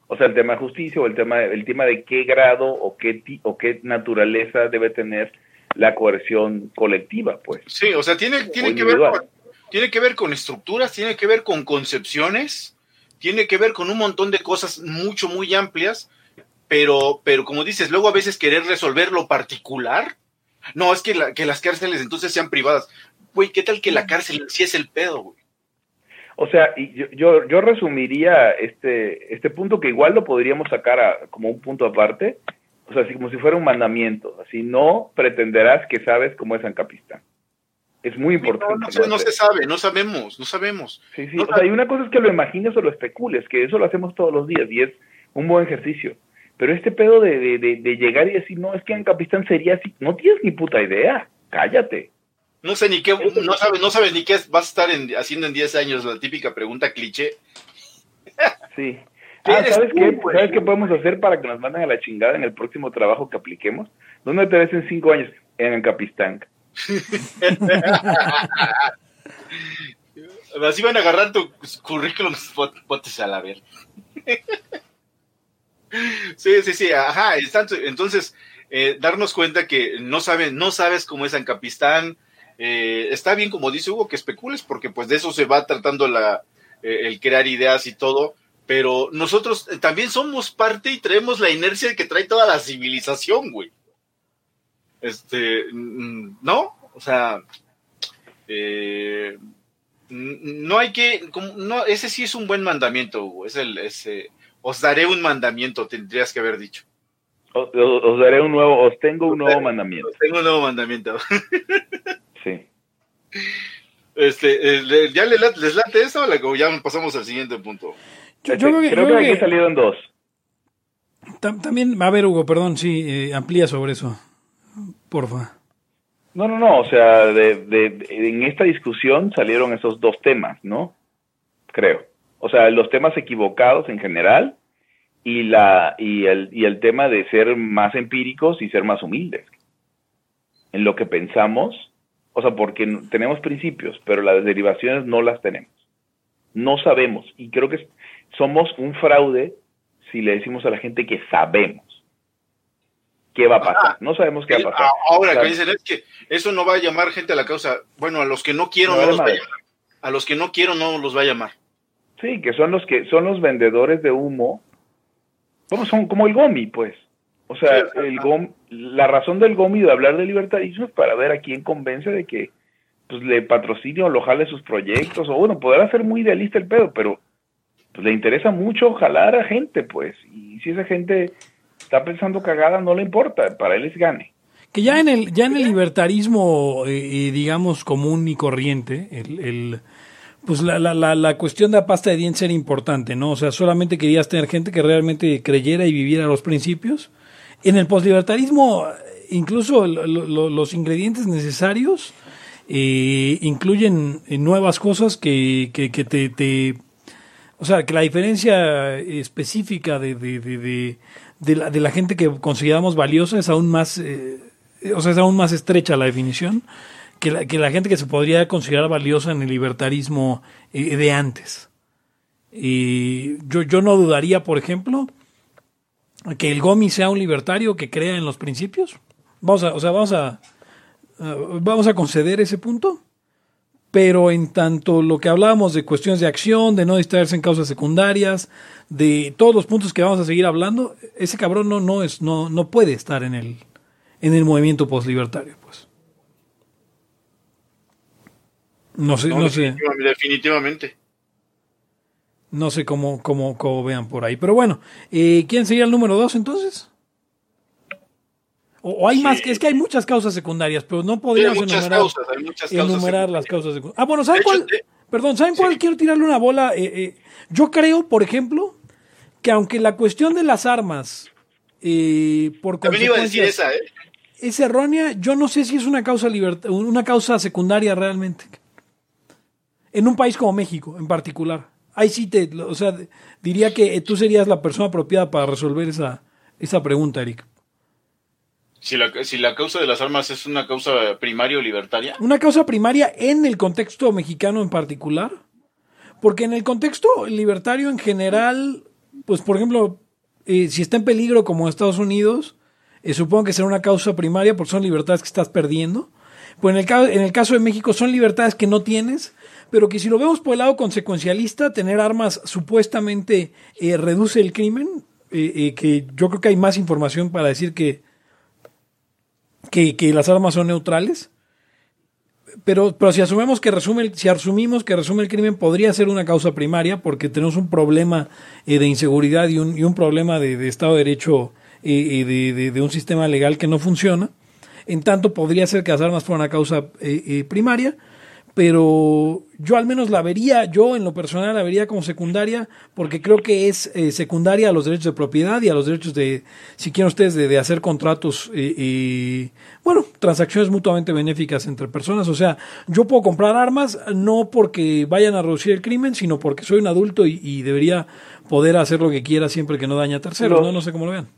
O sea, el tema de justicia o el tema, el tema de qué grado o qué, o qué naturaleza debe tener la coerción colectiva, pues. Sí, o sea, tiene, tiene, que ver con, tiene que ver con estructuras, tiene que ver con concepciones, tiene que ver con un montón de cosas mucho, muy amplias, pero, pero como dices, luego a veces querer resolver lo particular. No, es que, que las cárceles entonces sean privadas. Güey, ¿qué tal que la cárcel sí es el pedo, güey? O sea, yo, yo, yo, resumiría este, este punto que igual lo podríamos sacar como un punto aparte, o sea, así como si fuera un mandamiento, así no pretenderás que sabes cómo es San Capistán. Es muy importante. No, no, se, sabe, no sabemos, no sabemos. Sí, sí, o sea, y una cosa es que lo imagines o lo especules, que eso lo hacemos todos los días y es un buen ejercicio. Pero este pedo de, de, de, de llegar y decir, no, es que en Capistán sería así, no tienes ni puta idea, cállate. No sé ni qué, no sabes, no sabes ni qué vas a estar haciendo en 10 años, la típica pregunta cliché. Sí. Ah, ¿sabes qué? ¿Sabes qué podemos hacer para que nos manden a la chingada en el próximo trabajo que apliquemos? ¿Dónde te ves en 5 años? En el Capistán. Así van a agarrar tu currículum, potes a la ver. sí, sí, sí, ajá. Entonces, eh, darnos cuenta que no, saben, no sabes cómo es en Capistán, eh, está bien, como dice Hugo, que especules, porque pues de eso se va tratando la, eh, el crear ideas y todo, pero nosotros eh, también somos parte y traemos la inercia que trae toda la civilización, güey. Este, mm, ¿no? O sea, no hay que, no, ese sí es un buen mandamiento, Hugo, es el, ese, os daré un mandamiento, tendrías que haber dicho. Os, daré un nuevo, os tengo un nuevo mandamiento. Os tengo un nuevo mandamiento. Este, eh, ¿Ya les late eso o ya pasamos al siguiente punto? Yo, creo que, creo que, salido en dos. También, a ver, Hugo, perdón, sí, eh, amplía sobre eso. Porfa. No, no, no, o sea, de, en esta discusión salieron esos dos temas, ¿no? Creo. O sea, los temas equivocados en general y, la, y, el, y el tema de ser más empíricos y ser más humildes en lo que pensamos o sea, porque tenemos principios, pero las derivaciones no las tenemos. No sabemos. Y creo que somos un fraude si le decimos a la gente que sabemos qué va a pasar. no sabemos qué va a pasar. Ahora, que dicen es que eso no va a llamar gente a la causa. Bueno, a los que no quiero no, los va a llamar. A los que no quiero no los va a llamar. Sí, que son los que son los vendedores de humo. Como son como el gomi, pues. O sea, el GOM, la razón del GOMI de hablar de libertarismo es para ver a quién convence de que pues, le patrocine o lo jale sus proyectos, o bueno, podrá ser muy idealista el pedo, pero pues, le interesa mucho jalar a gente, pues, y si esa gente está pensando cagada, no le importa, para él es gane. Que ya en el, ya en el libertarismo, eh, eh, digamos, común y corriente, el, el- pues la, la, la, la cuestión de la pasta de dientes era importante, ¿no? O sea, solamente querías tener gente que realmente creyera y viviera los principios. En el poslibertarismo, incluso lo- lo- los ingredientes necesarios eh, incluyen eh, nuevas cosas que, que, te, te- o sea, que la diferencia específica de, de, de, de, la, la gente que consideramos valiosa es aún más, eh, o sea, es aún más estrecha la definición que la, que la gente que se podría considerar valiosa en el libertarismo eh, de antes. Y yo, yo no dudaría, por ejemplo, que el Gomi sea un libertario que crea en los principios. Vamos a, o sea, vamos a, uh, vamos a conceder ese punto. Pero en tanto lo que hablábamos de cuestiones de acción, de no distraerse en causas secundarias, de todos los puntos que vamos a seguir hablando, ese cabrón no, no es, no, no puede estar en el, en el movimiento postlibertario, pues. No sé, No, no sé. definitivamente. No sé cómo, cómo, cómo vean por ahí. Pero bueno, eh, ¿quién sería el número dos entonces? O, o hay Sí. más, es que hay muchas causas secundarias, pero no podríamos enumerar, causas, causas. las causas secundarias. Ah, bueno, ¿saben hecho, cuál? de- Perdón, ¿saben cuál? Quiero tirarle una bola. eh, eh, yo creo, por ejemplo, que aunque la cuestión de las armas, eh, por También iba a decir esa, ¿eh? es errónea, yo no sé si es una causa una causa secundaria realmente. En un país como México, en particular. Ahí sí te, o sea, diría que tú serías la persona apropiada para resolver esa, esa pregunta, Eric. Si la, si la causa de las armas es una causa primaria o libertaria. Una causa primaria en el contexto mexicano en particular, porque en el contexto libertario en general, pues por ejemplo, eh, si está en peligro como Estados Unidos, eh, supongo que será una causa primaria porque son libertades que estás perdiendo. Pues en el, en el caso de México son libertades que no tienes, pero que si lo vemos por el lado consecuencialista, tener armas supuestamente eh, reduce el crimen, eh, eh, que yo creo que hay más información para decir que, que, las armas son neutrales. Pero, pero si asumimos que resume el, si asumimos que resume el crimen podría ser una causa primaria porque tenemos un problema de inseguridad y un, y un problema de, Estado de Derecho eh, de, de- un sistema legal que no funciona. En tanto podría ser que las armas fueran una causa primaria, pero yo al menos la vería, yo en lo personal la vería como secundaria porque creo que es eh, secundaria a los derechos de propiedad y a los derechos de, si quieren ustedes, de, de hacer contratos, eh, eh, bueno, transacciones mutuamente benéficas entre personas. O sea, yo puedo comprar armas no porque vayan a reducir el crimen, sino porque soy un adulto y, y debería poder hacer lo que quiera siempre que no dañe a terceros. Los- no, no sé cómo lo vean.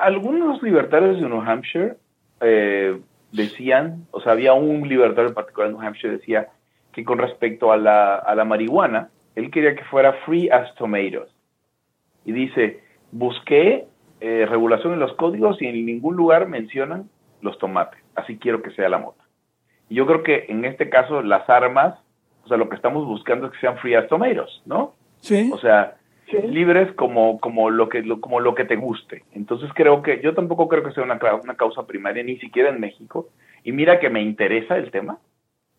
Algunos libertarios de New Hampshire eh, decían, o sea, había un libertario en particular en New Hampshire decía que con respecto a la, a la marihuana, él quería que fuera free as tomatoes. Y dice, busqué eh, regulación en los códigos y en ningún lugar mencionan los tomates. Así quiero que sea la mota. Y yo creo que en este caso las armas, o sea, lo que estamos buscando es que sean free as tomatoes, ¿no? Sí. O sea, libres como, como, lo que, lo- como lo que te guste. Entonces creo que, yo tampoco creo que sea una, causa primaria, ni siquiera en México. Y mira que me interesa el tema,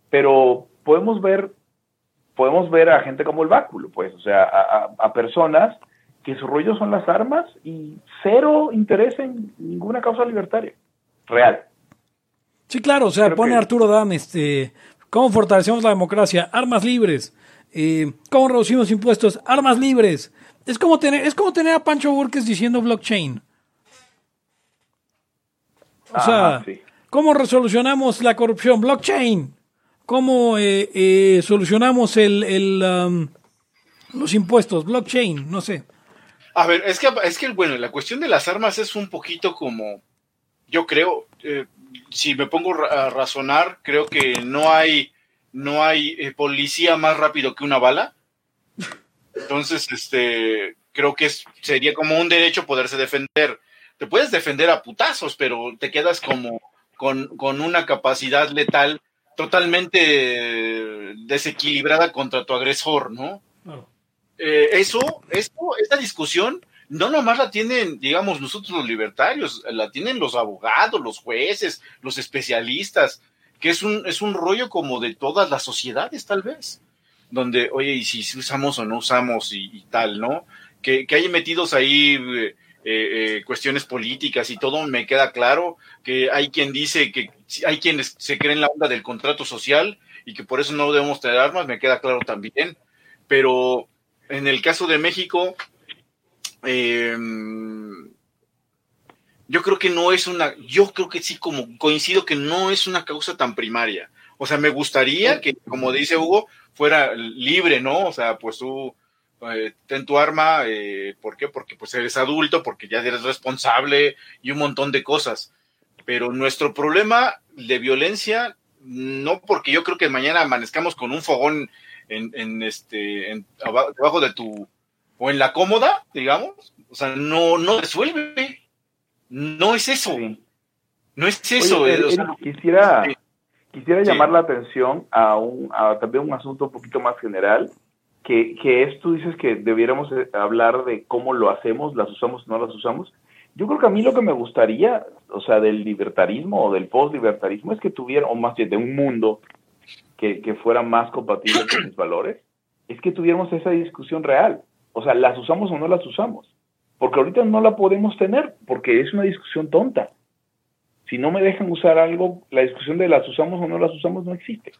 pero podemos ver, podemos ver a gente como el báculo, pues, o sea, a, a- a personas que su rollo son las armas y cero interés en ninguna causa libertaria. Real. Sí, claro, o sea, Creo pone que- Arturo Dam, este, ¿cómo fortalecemos la democracia? Armas libres. Eh, ¿Cómo reducimos impuestos? Armas libres. Es como tener, es como tener a Pancho Burques diciendo blockchain. O sea, Ajá, sí. ¿cómo resolucionamos la corrupción? Blockchain. ¿Cómo eh, eh, solucionamos el, el, um, los impuestos? Blockchain, no sé. A ver, es que, es que, bueno, la cuestión de las armas es un poquito como, yo creo, eh, si me pongo a razonar, creo que no hay, no hay eh, policía más rápido que una bala. Entonces, este, creo que es- sería como un derecho poderse defender. Te puedes defender a putazos, pero te quedas como con, con una capacidad letal totalmente desequilibrada contra tu agresor, ¿no? Eh, eso, eso, esta discusión, no nomás la tienen, digamos, nosotros los libertarios, la tienen los abogados, los jueces, los especialistas, que es un, es un rollo como de todas las sociedades, tal vez, donde, oye, y si usamos o no usamos y, y tal, ¿no? Que, que hay metidos ahí eh, eh, cuestiones políticas y todo, me queda claro que hay quien dice que hay quienes se creen la onda del contrato social y que por eso no debemos tener armas, me queda claro también. Pero en el caso de México, eh, yo creo que no es una, yo creo que sí, como coincido que no es una causa tan primaria. O sea, me gustaría que, como dice Hugo, fuera libre, ¿no? O sea, pues tú eh, ten tu arma, eh, ¿por qué? Porque pues eres adulto, porque ya eres responsable y un montón de cosas. Pero nuestro problema de violencia, no porque yo creo que mañana amanezcamos con un fogón en, en este, en, abajo de tu, o en la cómoda, digamos, o sea, no, no resuelve. No es eso. No es eso. Oye, eh, o Eric, sea, quisiera, quisiera Sí. llamar la atención a, un, a también un asunto un poquito más general, que, que es, tú dices que debiéramos eh, hablar de cómo lo hacemos, las usamos o no las usamos. Yo creo que a mí lo que me gustaría, o sea, del libertarismo o del post-libertarismo, es que tuviera, o más bien de un mundo que, que fuera más compatible con mis valores, es que tuviéramos esa discusión real. O sea, ¿las usamos o no las usamos? Porque ahorita no la podemos tener, porque es una discusión tonta. Si no me dejan usar algo, la discusión de las usamos o no las usamos no existe.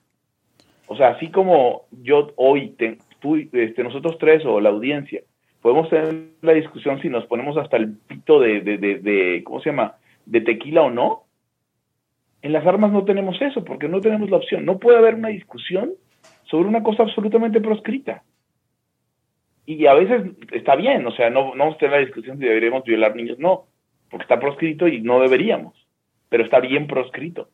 O sea, así como yo hoy, te- tú, este, nosotros tres o la audiencia, podemos tener la discusión si nos ponemos hasta el pito de, de, de, de- ¿cómo se llama?, de tequila o no. En las armas no tenemos eso, porque no tenemos la opción. No puede haber una discusión sobre una cosa absolutamente proscrita. Y a veces está bien, o sea, no, no vamos a tener la discusión si deberíamos violar niños, no, porque está proscrito y no deberíamos, pero está bien proscrito.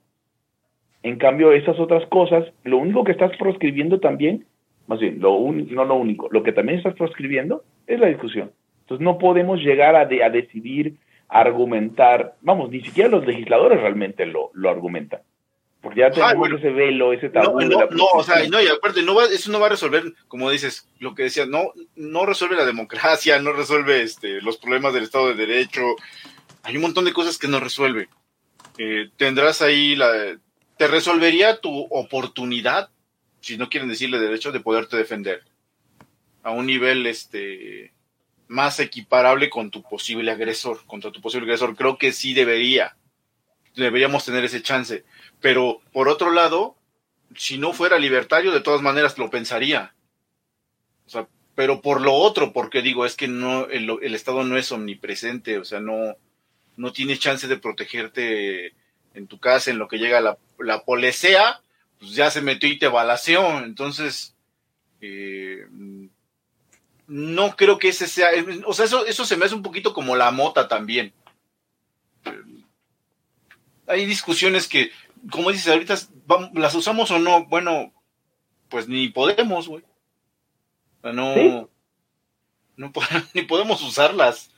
En cambio, esas otras cosas, lo único que estás proscribiendo también, más bien, lo un- no lo único, lo que también estás proscribiendo es la discusión. Entonces no podemos llegar a, de- a decidir, a argumentar, vamos, ni siquiera los legisladores realmente lo, lo argumentan. Porque ya tenemos bueno. ese velo, ese no, tabú. no, la no, o sea, no, y aparte, no va, eso no va a resolver, como dices, lo que decías, no, no resuelve la democracia, no resuelve este, los problemas del Estado de Derecho. Hay un montón de cosas que no resuelve. Eh, tendrás ahí la. Te resolvería tu oportunidad, si no quieren decirle derecho, de poderte defender. A un nivel este más equiparable con tu posible agresor, contra tu posible agresor. Creo que sí debería. Deberíamos tener ese chance. Pero por otro lado, si no fuera libertario, de todas maneras lo pensaría. Pero por lo otro, porque digo, es que no, el, Estado no es omnipresente, o sea, no, no tiene chance de protegerte en tu casa, en lo que llega la, la policía, pues ya se metió y te balaceó. Entonces, eh, no creo que ese sea, o sea, eso, eso se me hace un poquito como la mota también. Hay discusiones que, como dices, ahorita las usamos o no, bueno, pues ni podemos, güey. O sea, no, Sí. no ni podemos usarlas.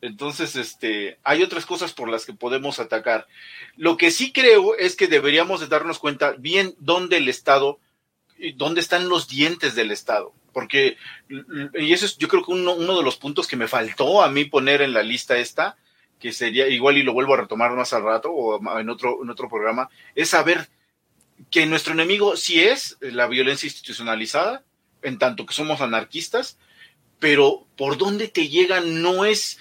Entonces, este, hay otras cosas por las que podemos atacar. Lo que sí creo es que deberíamos de darnos cuenta bien dónde el Estado, y dónde están los dientes del Estado. Porque, y eso es yo creo que uno, uno de los puntos que me faltó a mí poner en la lista esta, que sería igual y lo vuelvo a retomar más al rato o en otro, en otro programa, es saber que nuestro enemigo sí es la violencia institucionalizada, en tanto que somos anarquistas, pero por dónde te llega no es,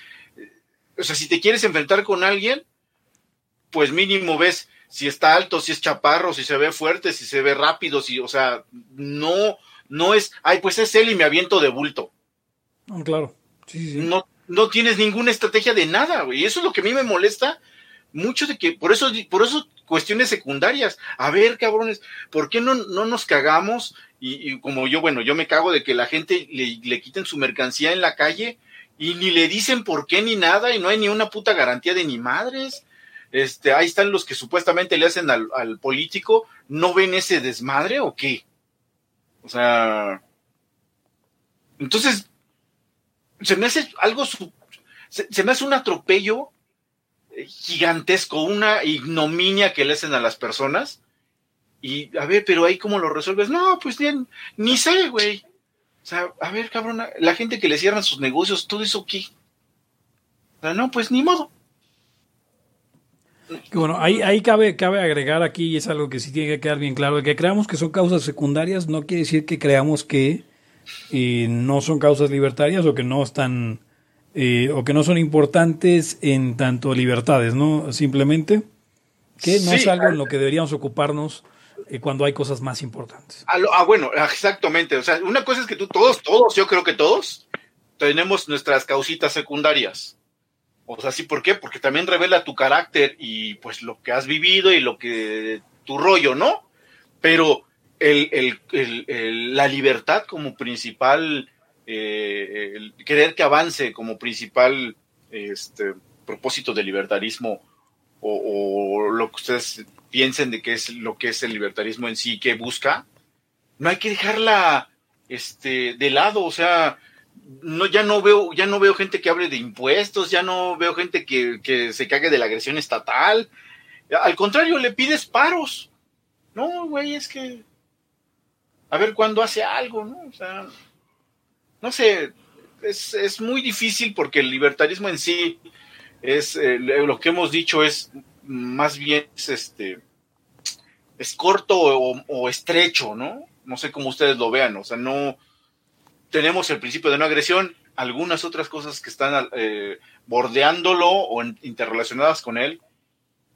o sea, si te quieres enfrentar con alguien, pues mínimo ves si está alto, si es chaparro, si se ve fuerte, si se ve rápido, si, o sea, no, no es, ay, pues es él y me aviento de bulto. Ah, claro. Sí, sí, sí. No, no tienes ninguna estrategia de nada, güey. Y eso es lo que a mí me molesta mucho de que, por eso, por eso cuestiones secundarias. A ver, cabrones, ¿por qué no, no nos cagamos? Y, y como yo, bueno, yo me cago de que la gente le, le quiten su mercancía en la calle y ni le dicen por qué ni nada y no hay ni una puta garantía de ni madres. Este, ahí están los que supuestamente le hacen al, al político, ¿no ven ese desmadre o qué? O sea, entonces, se me hace algo, su- se, me hace un atropello eh, gigantesco, una ignominia que le hacen a las personas. Y, a ver, pero ahí cómo lo resuelves. No, pues ni, ni sé, güey. O sea, a ver, cabrón, la gente que le cierran sus negocios, todo eso qué. O sea, no, pues ni modo. Bueno, ahí, ahí cabe, cabe agregar aquí, y es algo que sí tiene que quedar bien claro, que creamos que son causas secundarias no quiere decir que creamos que eh, no son causas libertarias o que no están eh, o que no son importantes en tanto libertades, ¿no? Simplemente que no Sí, es algo en lo que deberíamos ocuparnos eh, cuando hay cosas más importantes. Ah, ah, bueno, exactamente. O sea, una cosa es que tú, todos, todos, yo creo que todos, tenemos nuestras causitas secundarias. O sea, ¿sí por qué? Porque también revela tu carácter y pues lo que has vivido y lo que tu rollo, ¿no? Pero la libertad como principal, eh, querer que avance como principal este, propósito del libertarismo o, lo que ustedes piensen de qué es lo que es el libertarismo en sí, que busca, no hay que dejarla este, de lado, o sea, no, ya no veo, ya no veo gente que hable de impuestos, ya no veo gente que, que se cague de la agresión estatal. Al contrario, le pides paros. No, güey, es que a ver cuándo hace algo, ¿no? O sea, no sé, es, es muy difícil porque el libertarismo en sí es eh, lo que hemos dicho es más bien es, este es corto o, estrecho, ¿no? No sé cómo ustedes lo vean, o sea, no tenemos el principio de no agresión, algunas otras cosas que están eh, bordeándolo o interrelacionadas con él,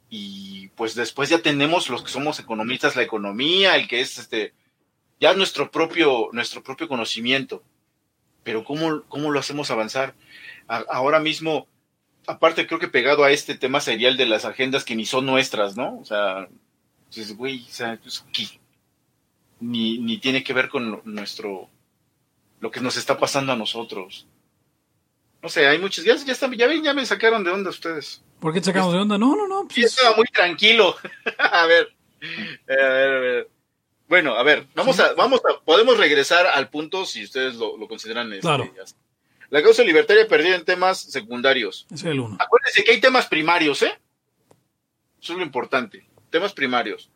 y pues después ya tenemos los que somos economistas la economía, el que es este ya nuestro propio nuestro propio conocimiento. Pero cómo cómo lo hacemos avanzar? A- ahora mismo aparte creo que pegado a este tema serial de las agendas que ni son nuestras, ¿no? O sea, dices, güey, o sea, pues. Ni, ni tiene que ver con nuestro, lo que nos está pasando a nosotros. No sé, hay muchos, ya, ya, están, ya ven, ya me sacaron de onda ustedes. ¿Por qué te sacamos de onda? No, no, no. Pues, estaba muy tranquilo. a ver, a ver, a ver. Bueno, a ver, vamos a, vamos a, podemos regresar al punto si ustedes lo, lo consideran. este, Claro. La causa libertaria perdida en temas secundarios. ese es el uno. Acuérdense que hay temas primarios, ¿eh? Eso es lo importante. Temas primarios.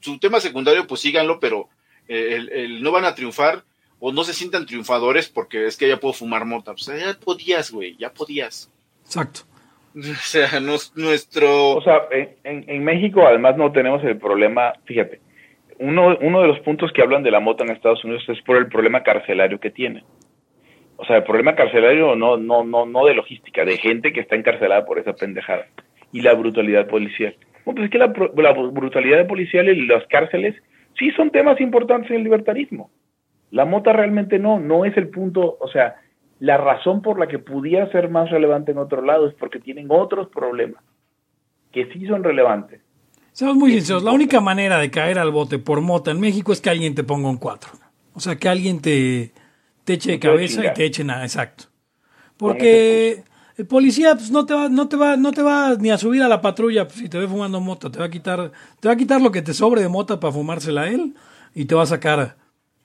Su tema secundario, pues síganlo, pero eh, el, el- no van a triunfar o no se sientan triunfadores porque es que ya puedo fumar mota. Pues ya podías, güey, ya podías. Exacto. O sea, nos- nuestro... O sea, en, en- en México además no tenemos el problema, fíjate, uno, uno de los puntos que hablan de la mota en Estados Unidos es por el problema carcelario que tiene. O sea, el problema carcelario no, no, no, no de logística, de gente que está encarcelada por esa pendejada. Y la brutalidad policial. Bueno, pues es que la, la brutalidad policial y las cárceles sí son temas importantes en el libertarismo. La mota realmente no, no es el punto, o sea, la razón por la que pudiera ser más relevante en otro lado es porque tienen otros problemas que sí son relevantes. Seamos muy sinceros, la única manera de caer al bote por mota en México es que alguien te ponga un 4. O sea, que alguien te, te eche de cabeza y te eche nada, exacto. Porque el policía pues no te va, no te va, no te va ni a subir a la patrulla pues, si te ve fumando mota, te va a quitar, te va a quitar lo que te sobre de mota para fumársela a él y te va a sacar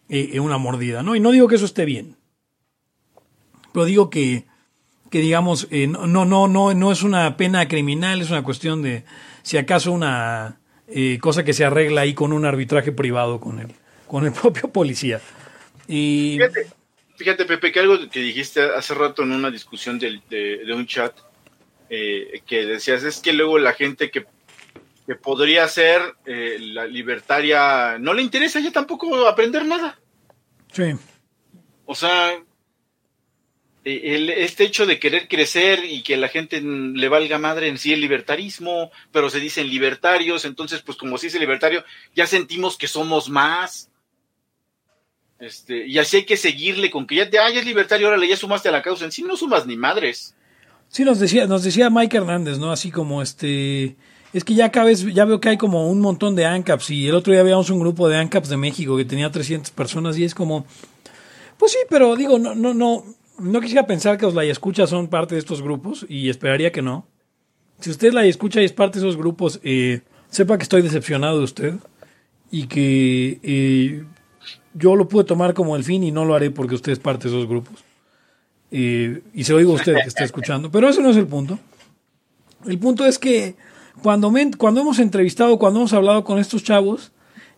eh, eh, una mordida, ¿no? Y no digo que eso esté bien. Pero digo que, que digamos, eh, no, no, no, no es una pena criminal, es una cuestión de, si acaso, una eh, cosa que se arregla ahí con un arbitraje privado con el, con el propio policía. Y Fíjate, fíjate, Pepe, que algo que dijiste hace rato en una discusión del- de, de un chat, eh, que decías, es que luego la gente que, que podría ser eh, la libertaria, no le interesa ya tampoco aprender nada. sí, O sea, el- este hecho de querer crecer y que la gente le valga madre en sí el libertarismo, pero se dicen libertarios, entonces pues como se dice libertario, ya sentimos que somos más. Este, y así hay que seguirle con que ya te, ah, ya es libertario, órale, ya sumaste a la causa. En sí no sumas ni madres. sí nos decía, nos decía Mike Hernández, ¿no? Así como este, es que ya cada vez, ya veo que hay como un montón de ANCAPs y el otro día veíamos un grupo de ANCAPs de México que tenía 300 personas y es como, pues sí, pero digo, no, no, no, no quisiera pensar que los la escucha son parte de estos grupos y esperaría que no. Si usted la escucha es parte de esos grupos, eh, sepa que estoy decepcionado de usted y que eh, yo lo pude tomar como el fin y no lo haré porque usted es parte de esos grupos. Eh, y se lo digo a usted que está escuchando. Pero ese no es el punto. El punto es que cuando, cuando hemos entrevistado, cuando hemos hablado con estos chavos,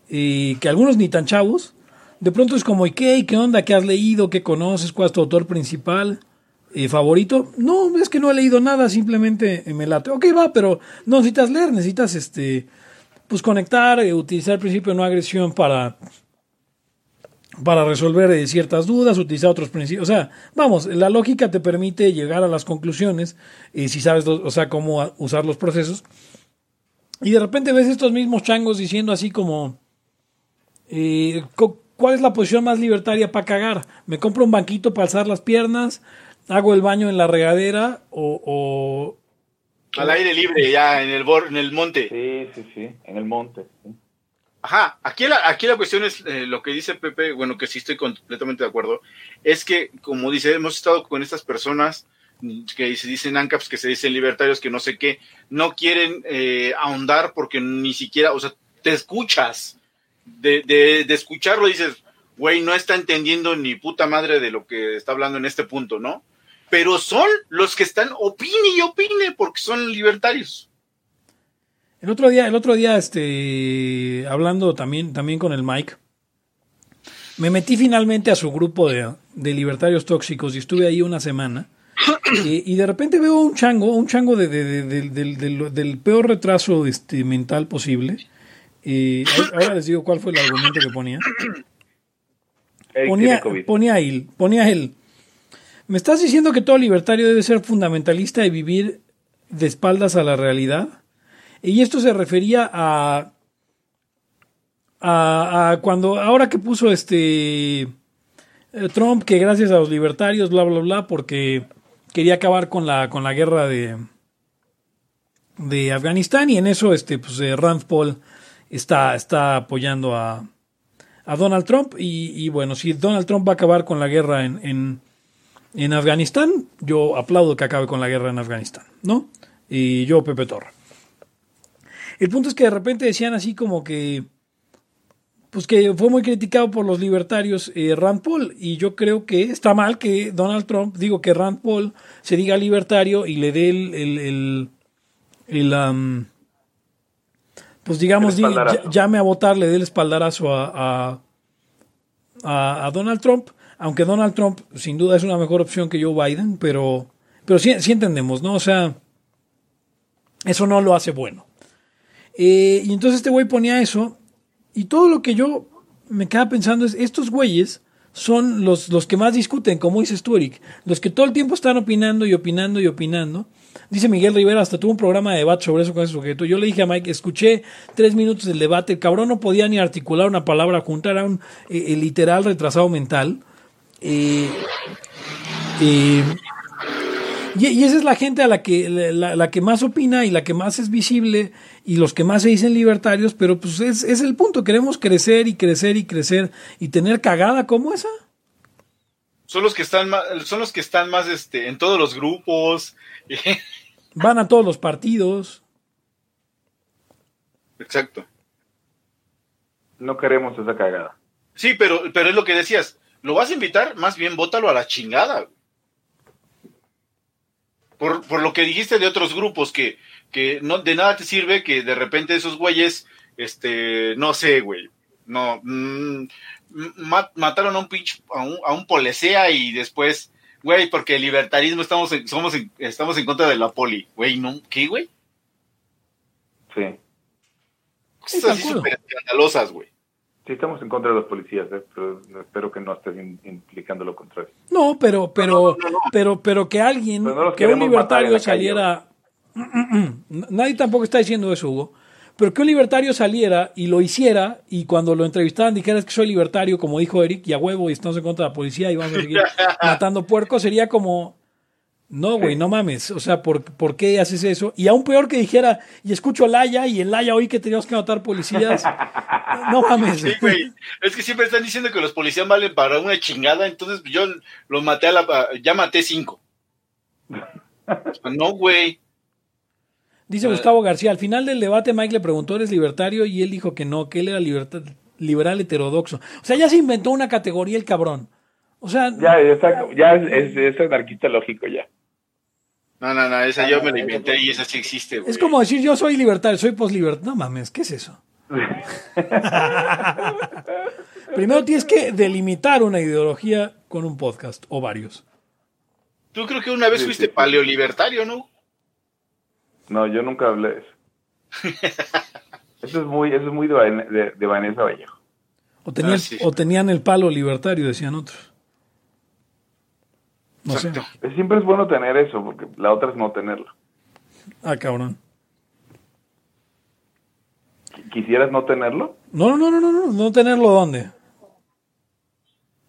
eh, que algunos ni tan chavos, de pronto es como, ¿y qué? ¿Qué onda? ¿Qué has leído? ¿Qué conoces? ¿Cuál es tu autor principal? eh, favorito? No, es que no he leído nada, simplemente eh, me late. Ok, va, pero no necesitas leer, necesitas este pues conectar, eh, utilizar el principio de no agresión para para resolver ciertas dudas, utilizar otros principios. O sea, vamos, la lógica te permite llegar a las conclusiones si sabes, o sea, cómo usar los procesos. Y de repente ves estos mismos changos diciendo así como, co- ¿cuál es la posición más libertaria para cagar? ¿Me compro un banquito para alzar las piernas? ¿Hago el baño en la regadera? ¿O, o- Al aire libre, ya en el, bor en el monte. Sí, sí, sí, en el monte. sí. Ajá, aquí la, aquí la cuestión es eh, lo que dice Pepe, bueno, que sí estoy completamente de acuerdo, es que, como dice, hemos estado con estas personas que se dicen ANCAPs, que se dicen libertarios, que no sé qué, no quieren eh, ahondar porque ni siquiera, o sea, te escuchas. De, de, de escucharlo dices, güey, no está entendiendo ni puta madre de lo que está hablando en este punto, ¿no? Pero son los que están opine y opine porque son libertarios. El otro día, el otro día, este, hablando también, también con el Mike, me metí finalmente a su grupo de, de libertarios tóxicos y estuve ahí una semana. Eh, y de repente veo un chango, un chango de, de- de- del- del- del- del peor retraso este, mental posible. Eh, ahora- les digo cuál fue el argumento que ponía. Ponía, ponía él, ponía él. ¿Me estás diciendo que todo libertario debe ser fundamentalista y vivir de espaldas a la realidad? Y esto se refería a, a, a cuando, ahora que puso este eh, Trump, que gracias a los libertarios, bla, bla, bla, porque quería acabar con la, con la guerra de, de Afganistán y en eso este, pues, eh, Rand Paul está, está apoyando a, a Donald Trump y, y bueno, si Donald Trump va a acabar con la guerra en, en, en Afganistán, yo aplaudo que acabe con la guerra en Afganistán, ¿no? Y yo, Pepe Torra. El punto es que de repente decían así como que, pues que fue muy criticado por los libertarios eh, Rand Paul y yo creo que está mal que Donald Trump, digo que Rand Paul se diga libertario y le dé el, el, el, um, pues digamos, di- llame a votar, le dé el espaldarazo a, a, a- a Donald Trump, aunque Donald Trump sin duda es una mejor opción que Joe Biden, pero, pero sí, sí entendemos, ¿no? O sea, eso no lo hace bueno. Eh, y entonces este güey ponía eso, y todo lo que yo me quedaba pensando es, estos güeyes son los, los que más discuten, como dices tú, Eric, los que todo el tiempo están opinando y opinando y opinando. Dice Miguel Rivera, hasta tuvo un programa de debate sobre eso con ese sujeto. Yo le dije a Mike, escuché tres minutos del debate, el cabrón no podía ni articular una palabra junta, era un eh, eh, literal retrasado mental. Eh, y, y esa es la gente a la que, la, la que más opina y la que más es visible y los que más se dicen libertarios, pero pues es, es el punto, queremos crecer y crecer y crecer y tener cagada como esa. Son los que están más, son los que están más este, en todos los grupos. Van a todos los partidos. Exacto. No queremos esa cagada. Sí, pero, pero es lo que decías. ¿Lo vas a invitar? Más bien bótalo a la chingada. Por, por lo que dijiste de otros grupos, que, que no, de nada te sirve que de repente esos güeyes, este, no sé, güey, no, mm, ma- mataron a un pinche, a un, a un policía y después, güey, porque el libertarismo estamos en, somos en- estamos en contra de la poli, güey, ¿no? ¿Qué, güey? Sí. Sí, Cosas de así súper escandalosas, güey. Sí, estamos en contra de los policías, ¿eh? pero espero que no estés in- implicando lo contrario. No, pero, pero, pero, pero que alguien, Pero no los que un libertario la calle, saliera, nadie tampoco está diciendo eso, Hugo, pero que un libertario saliera y lo hiciera y cuando lo entrevistaran dijeras que soy libertario, como dijo Eric, y a huevo y estamos en contra de la policía y vamos a seguir matando puercos, sería como, no, güey, no mames, o sea, ¿por, ¿por qué haces eso? Y aún peor que dijera, y escucho Laya y el Laya oí que teníamos que matar policías, no mames. Sí, güey. Es que siempre están diciendo que los policías valen para una chingada, entonces yo los maté a la... Ya maté cinco. No, güey. Dice Gustavo García, al final del debate Mike le preguntó, ¿eres libertario? Y él dijo que no, que él era liberta- liberal heterodoxo. O sea, ya se inventó una categoría el cabrón. O sea, Ya, exacto, ya es, es, es anarquista lógico ya. No, no, no, esa yo me la inventé y esa sí existe, güey. es como decir yo soy libertario, soy poslibertario. No mames, ¿qué es eso? Primero tienes que delimitar una ideología con un podcast o varios. Tú creo que una vez Sí, fuiste sí, sí. paleolibertario, ¿no? No, yo nunca hablé de eso. Eso es muy, eso es muy de, Van- de- de Vanessa Vallejo. O tenían, Ah, sí. o tenían el palo libertario, decían otros. No sé. Exacto. Eh, Siempre es bueno tener eso, porque la otra es no tenerlo. Ah, cabrón. Qu- ¿Quisieras no tenerlo? No, no, no, no, no, no tenerlo dónde.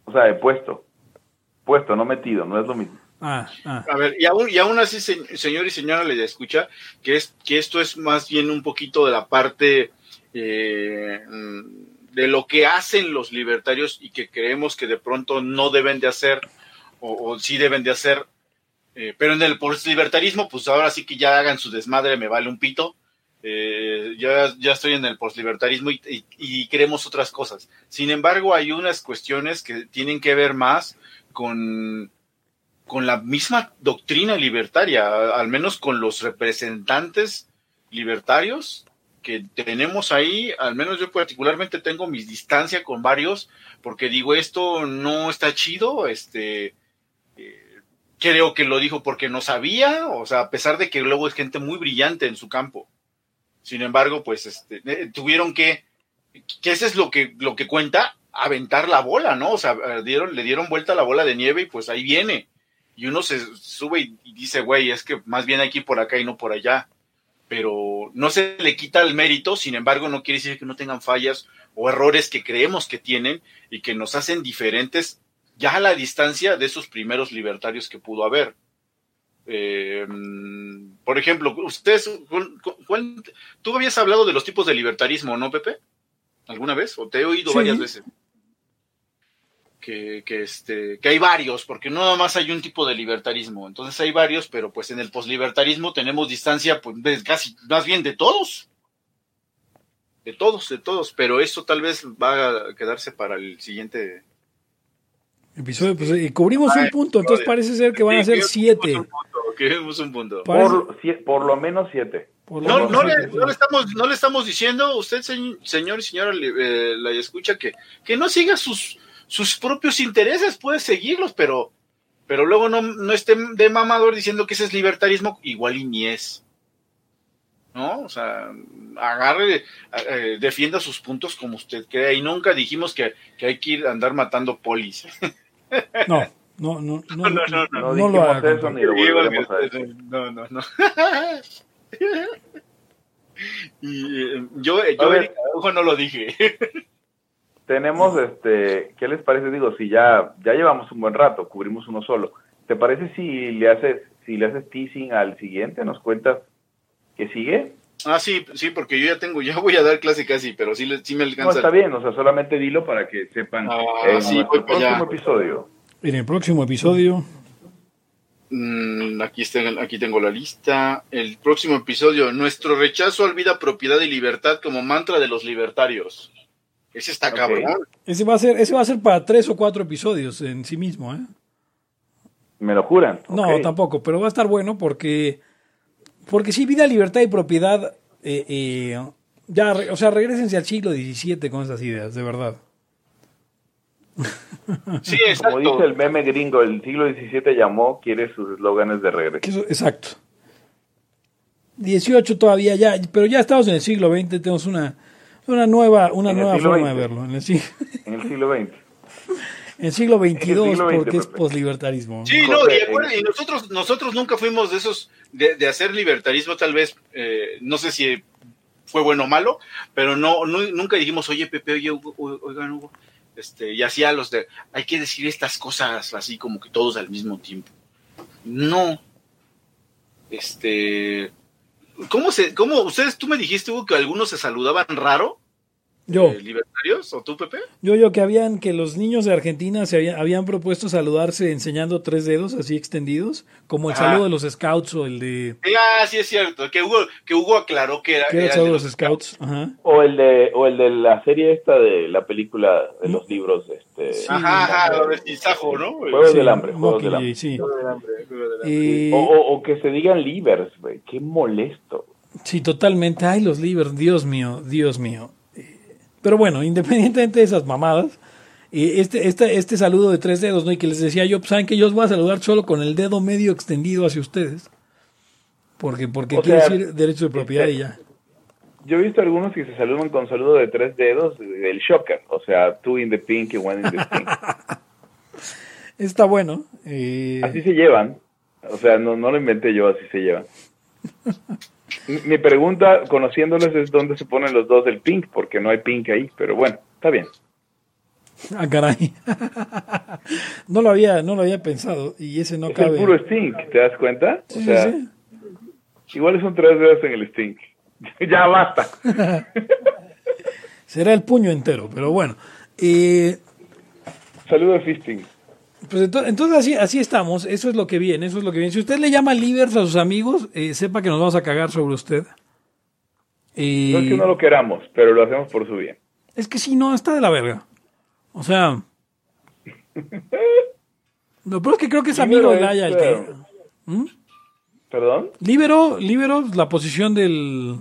O sea, de puesto. Puesto, no metido, no es lo mismo. Ah, ah. A ver, y aún, y aún así, se- señor y señora, le escucha que, es, que esto es más bien un poquito de la parte eh, de lo que hacen los libertarios y que creemos que de pronto no deben de hacer o, sí deben de hacer. Eh, pero en el postlibertarismo, pues ahora sí que ya hagan su desmadre, me vale un pito. Eh, ya, ya estoy en el postlibertarismo y, y, y queremos otras cosas. Sin embargo, hay unas cuestiones que tienen que ver más con con la misma doctrina libertaria, al menos con los representantes libertarios que tenemos ahí, al menos yo particularmente tengo mi distancia con varios, porque digo, esto no está chido, este, eh, creo que lo dijo porque no sabía, o sea, a pesar de que luego es gente muy brillante en su campo. Sin embargo, pues, este, eh, tuvieron que, que ese es lo que, lo que cuenta, aventar la bola, ¿no? O sea, eh, dieron, le dieron vuelta a la bola de nieve y pues ahí viene y uno se sube y, dice, güey, es que más bien ir por acá y no por allá. Pero no se le quita el mérito, sin embargo, no quiere decir que no tengan fallas o errores que creemos que tienen y que nos hacen diferentes ya a la distancia de esos primeros libertarios que pudo haber. Eh, por ejemplo, ustedes, ¿cuál- cuál- tú habías hablado de los tipos de libertarismo, ¿no, Pepe? ¿Alguna vez? ¿O te he oído Sí. varias veces? Que, que, este, que hay varios, porque no nada más hay un tipo de libertarismo, entonces hay varios, pero pues en el poslibertarismo tenemos distancia, pues de casi, más bien de todos, de todos, de todos, pero eso tal vez va a quedarse para el siguiente. Episodio, pues eh, cubrimos un punto, entonces parece ser que van a ser siete. Un punto, un punto. Por, por lo menos siete. por No, menos no, le, no le estamos, no le estamos diciendo, usted, se- señor y señora, eh, la escucha, que, que no siga sus, sus propios intereses, puede seguirlos, pero, pero luego no, no esté de mamador diciendo que ese es libertarismo, igual y ni es. ¿No? O sea, agarre, eh, defienda sus puntos como usted crea, y nunca dijimos que, que hay que ir a andar matando polis. No, no, no, no, No, no, no, No, no lo hagan. eso ni lo a decir. No, no, no. y, eh, yo, A yo ver. Eric Araujo, no lo dije. Tenemos, este, ¿qué les parece? Digo, si ya, ya llevamos un buen rato, cubrimos uno solo. ¿Te parece si le haces, si le haces teasing al siguiente? ¿Nos cuentas qué sigue? Ah, sí, sí, porque yo ya tengo, ya voy a dar clase casi, pero sí, le- sí me No, alcanza. está bien, o sea, solamente dilo para que sepan Ah, en sí, nuestro voy para allá. próximo episodio. En el próximo episodio, Mm, aquí, está, aquí tengo la lista. El próximo episodio, nuestro rechazo al vida, propiedad y libertad como mantra de los libertarios. Ese está cabrón. ese va a ser, ese va a ser para tres o cuatro episodios en sí mismo, ¿eh? ¿Me lo juran? No, tampoco, pero va a estar bueno porque, porque sí, vida, libertad y propiedad, eh, eh, ya, o sea, regresense al siglo XVII con esas ideas, de verdad. Sí, Como exacto. dice el meme gringo, el siglo XVII llamó, quiere sus eslóganes de regreso. Exacto. 18 todavía ya, pero ya estamos en el siglo XX, tenemos una, una nueva, una En nueva siglo forma de verlo. En el, sig- En el siglo XX. en el siglo XXII, siglo XX, porque es Pepe. poslibertarismo. Sí, no, y, acuérdate, y nosotros, nosotros nunca fuimos de esos, de, de hacer libertarismo, tal vez, eh, no sé si fue bueno o malo, pero no, no- nunca dijimos, oye, Pepe, oye, Hugo, oigan, Hugo, este, y hacía los de, hay que decir estas cosas así como que todos al mismo tiempo. No. Este, ¿cómo se, cómo, ustedes, tú me dijiste, que algunos se saludaban raro, Yo, eh, libertarios, o tú, Pepe? yo, yo, que habían, que los niños de Argentina se habían, habían propuesto saludarse enseñando tres dedos así extendidos, como el Ajá. saludo de los scouts o el de, Ah, sí es cierto, que Hugo, que Hugo aclaró que era, que era el saludo de los scouts. Ajá. O el de, o el de la serie esta de la película de los libros, este, Sí. Ajá, ajá, lo del Tizajo, ¿no? Juegos Sí, del hambre, Juegos del hambre. sí. Juego del hambre, juego del hambre. Eh, O, o- o que se digan livers, güey, qué molesto. Sí, totalmente. Ay, los libros, Dios mío, Dios mío. Pero bueno, independientemente de esas mamadas, eh, este, este, este saludo de tres dedos, ¿no? Y que les decía yo, pues, saben que yo os voy a saludar solo con el dedo medio extendido hacia ustedes. Porque, porque O quiere sea, decir derecho de propiedad este- y ya. yo he visto algunos que se saludan con saludo de tres dedos del shocker, o sea, two in the pink y one in the pink. Está bueno. eh, Así se llevan, o sea, no, no lo inventé yo, así se llevan. Mi, pregunta, conociéndolos, es dónde se ponen los dos del pink, porque no hay pink ahí, pero bueno, está bien. Ah, caray. no lo había, no lo había pensado. Y ese no es cabe. el puro stink, ¿te das cuenta? Sí, o sí, sea, sí. igual son tres dedos en el stink. ya basta. Será el puño entero, pero bueno. Eh, Saludo de fisting. Pues ento- entonces así, así estamos. Eso es lo que viene, eso es lo que viene. Si usted le llama livers a sus amigos, eh, sepa que nos vamos a cagar sobre usted. No es que no lo queramos, pero lo hacemos por su bien. Es que si no, está de la verga. O sea. Lo peor es que creo que es amigo de Laya el que. ¿Mm? ¿Perdón? Libero, libero, la posición del.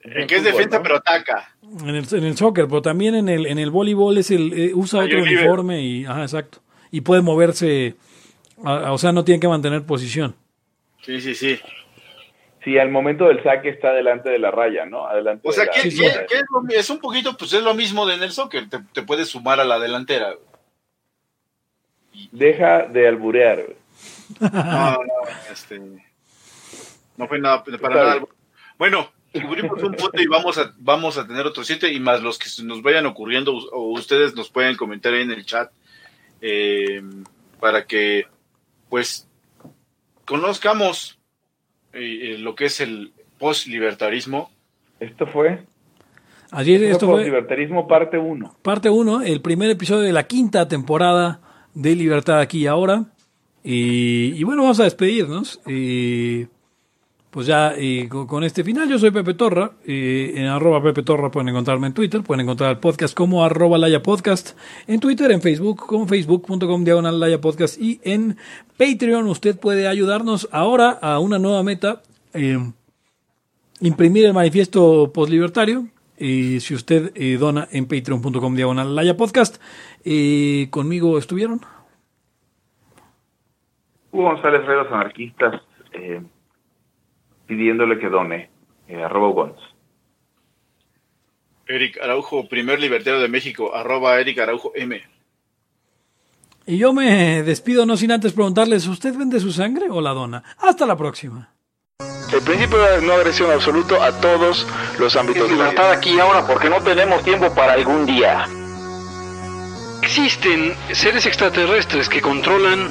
El que es defensa pero ataca. En el, en el soccer, pero también en el, en el voleibol es el, eh, usa Hay otro uniforme y. Ajá, exacto. Y puede moverse. a- a- o sea, no tiene que mantener posición. Sí, sí, sí. Sí, al momento del saque está delante de la raya, ¿no? Adelante. O sea, de la- que, Sí, que es, lo mi- es un poquito, pues es lo mismo de en el soccer. Te, te puedes sumar a la delantera. Deja de alburear. güey. No, no, este, no fue nada para nada. Bueno, cubrimos un punto y vamos a vamos a tener otros siete y más los que se nos vayan ocurriendo o ustedes nos pueden comentar ahí en el chat eh, para que pues conozcamos eh, eh, lo que es el post-libertarismo. Esto fue, es, esto fue Libertarismo parte 1. parte 1, el primer episodio de la quinta temporada de Libertad aquí y ahora. Y, y bueno, vamos a despedirnos. Eh, pues ya con, este final, yo soy Pepe Torra. en arroba Pepe Torra pueden encontrarme en Twitter. Pueden encontrar el podcast como arroba Laya Podcast. En Twitter, en Facebook, como facebook.com diagonal Laya Podcast. Y en Patreon usted puede ayudarnos ahora a una nueva meta. eh, imprimir el manifiesto postlibertario. Y si usted eh, dona en patreon.com diagonal Laya Podcast. Conmigo estuvieron. Hugo González Rey, los anarquistas, eh, pidiéndole que done, eh, arroba Ugons. Eric Araujo, primer libertario de México, arroba Eric Araujo M. Y yo me despido no sin antes preguntarles, ¿usted vende su sangre o la dona? Hasta la próxima. El principio de no agresión absoluto a todos los ámbitos de la vida. libertad aquí y ahora porque no tenemos tiempo para algún día. Existen seres extraterrestres que controlan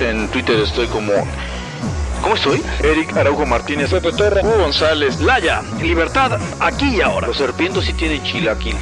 En Twitter estoy como. ¿Cómo estoy? Eric Araujo Martínez, Pepe Torra, Hugo González, Laya. Libertad aquí y ahora. Los serpientes sí tienen chilaquil.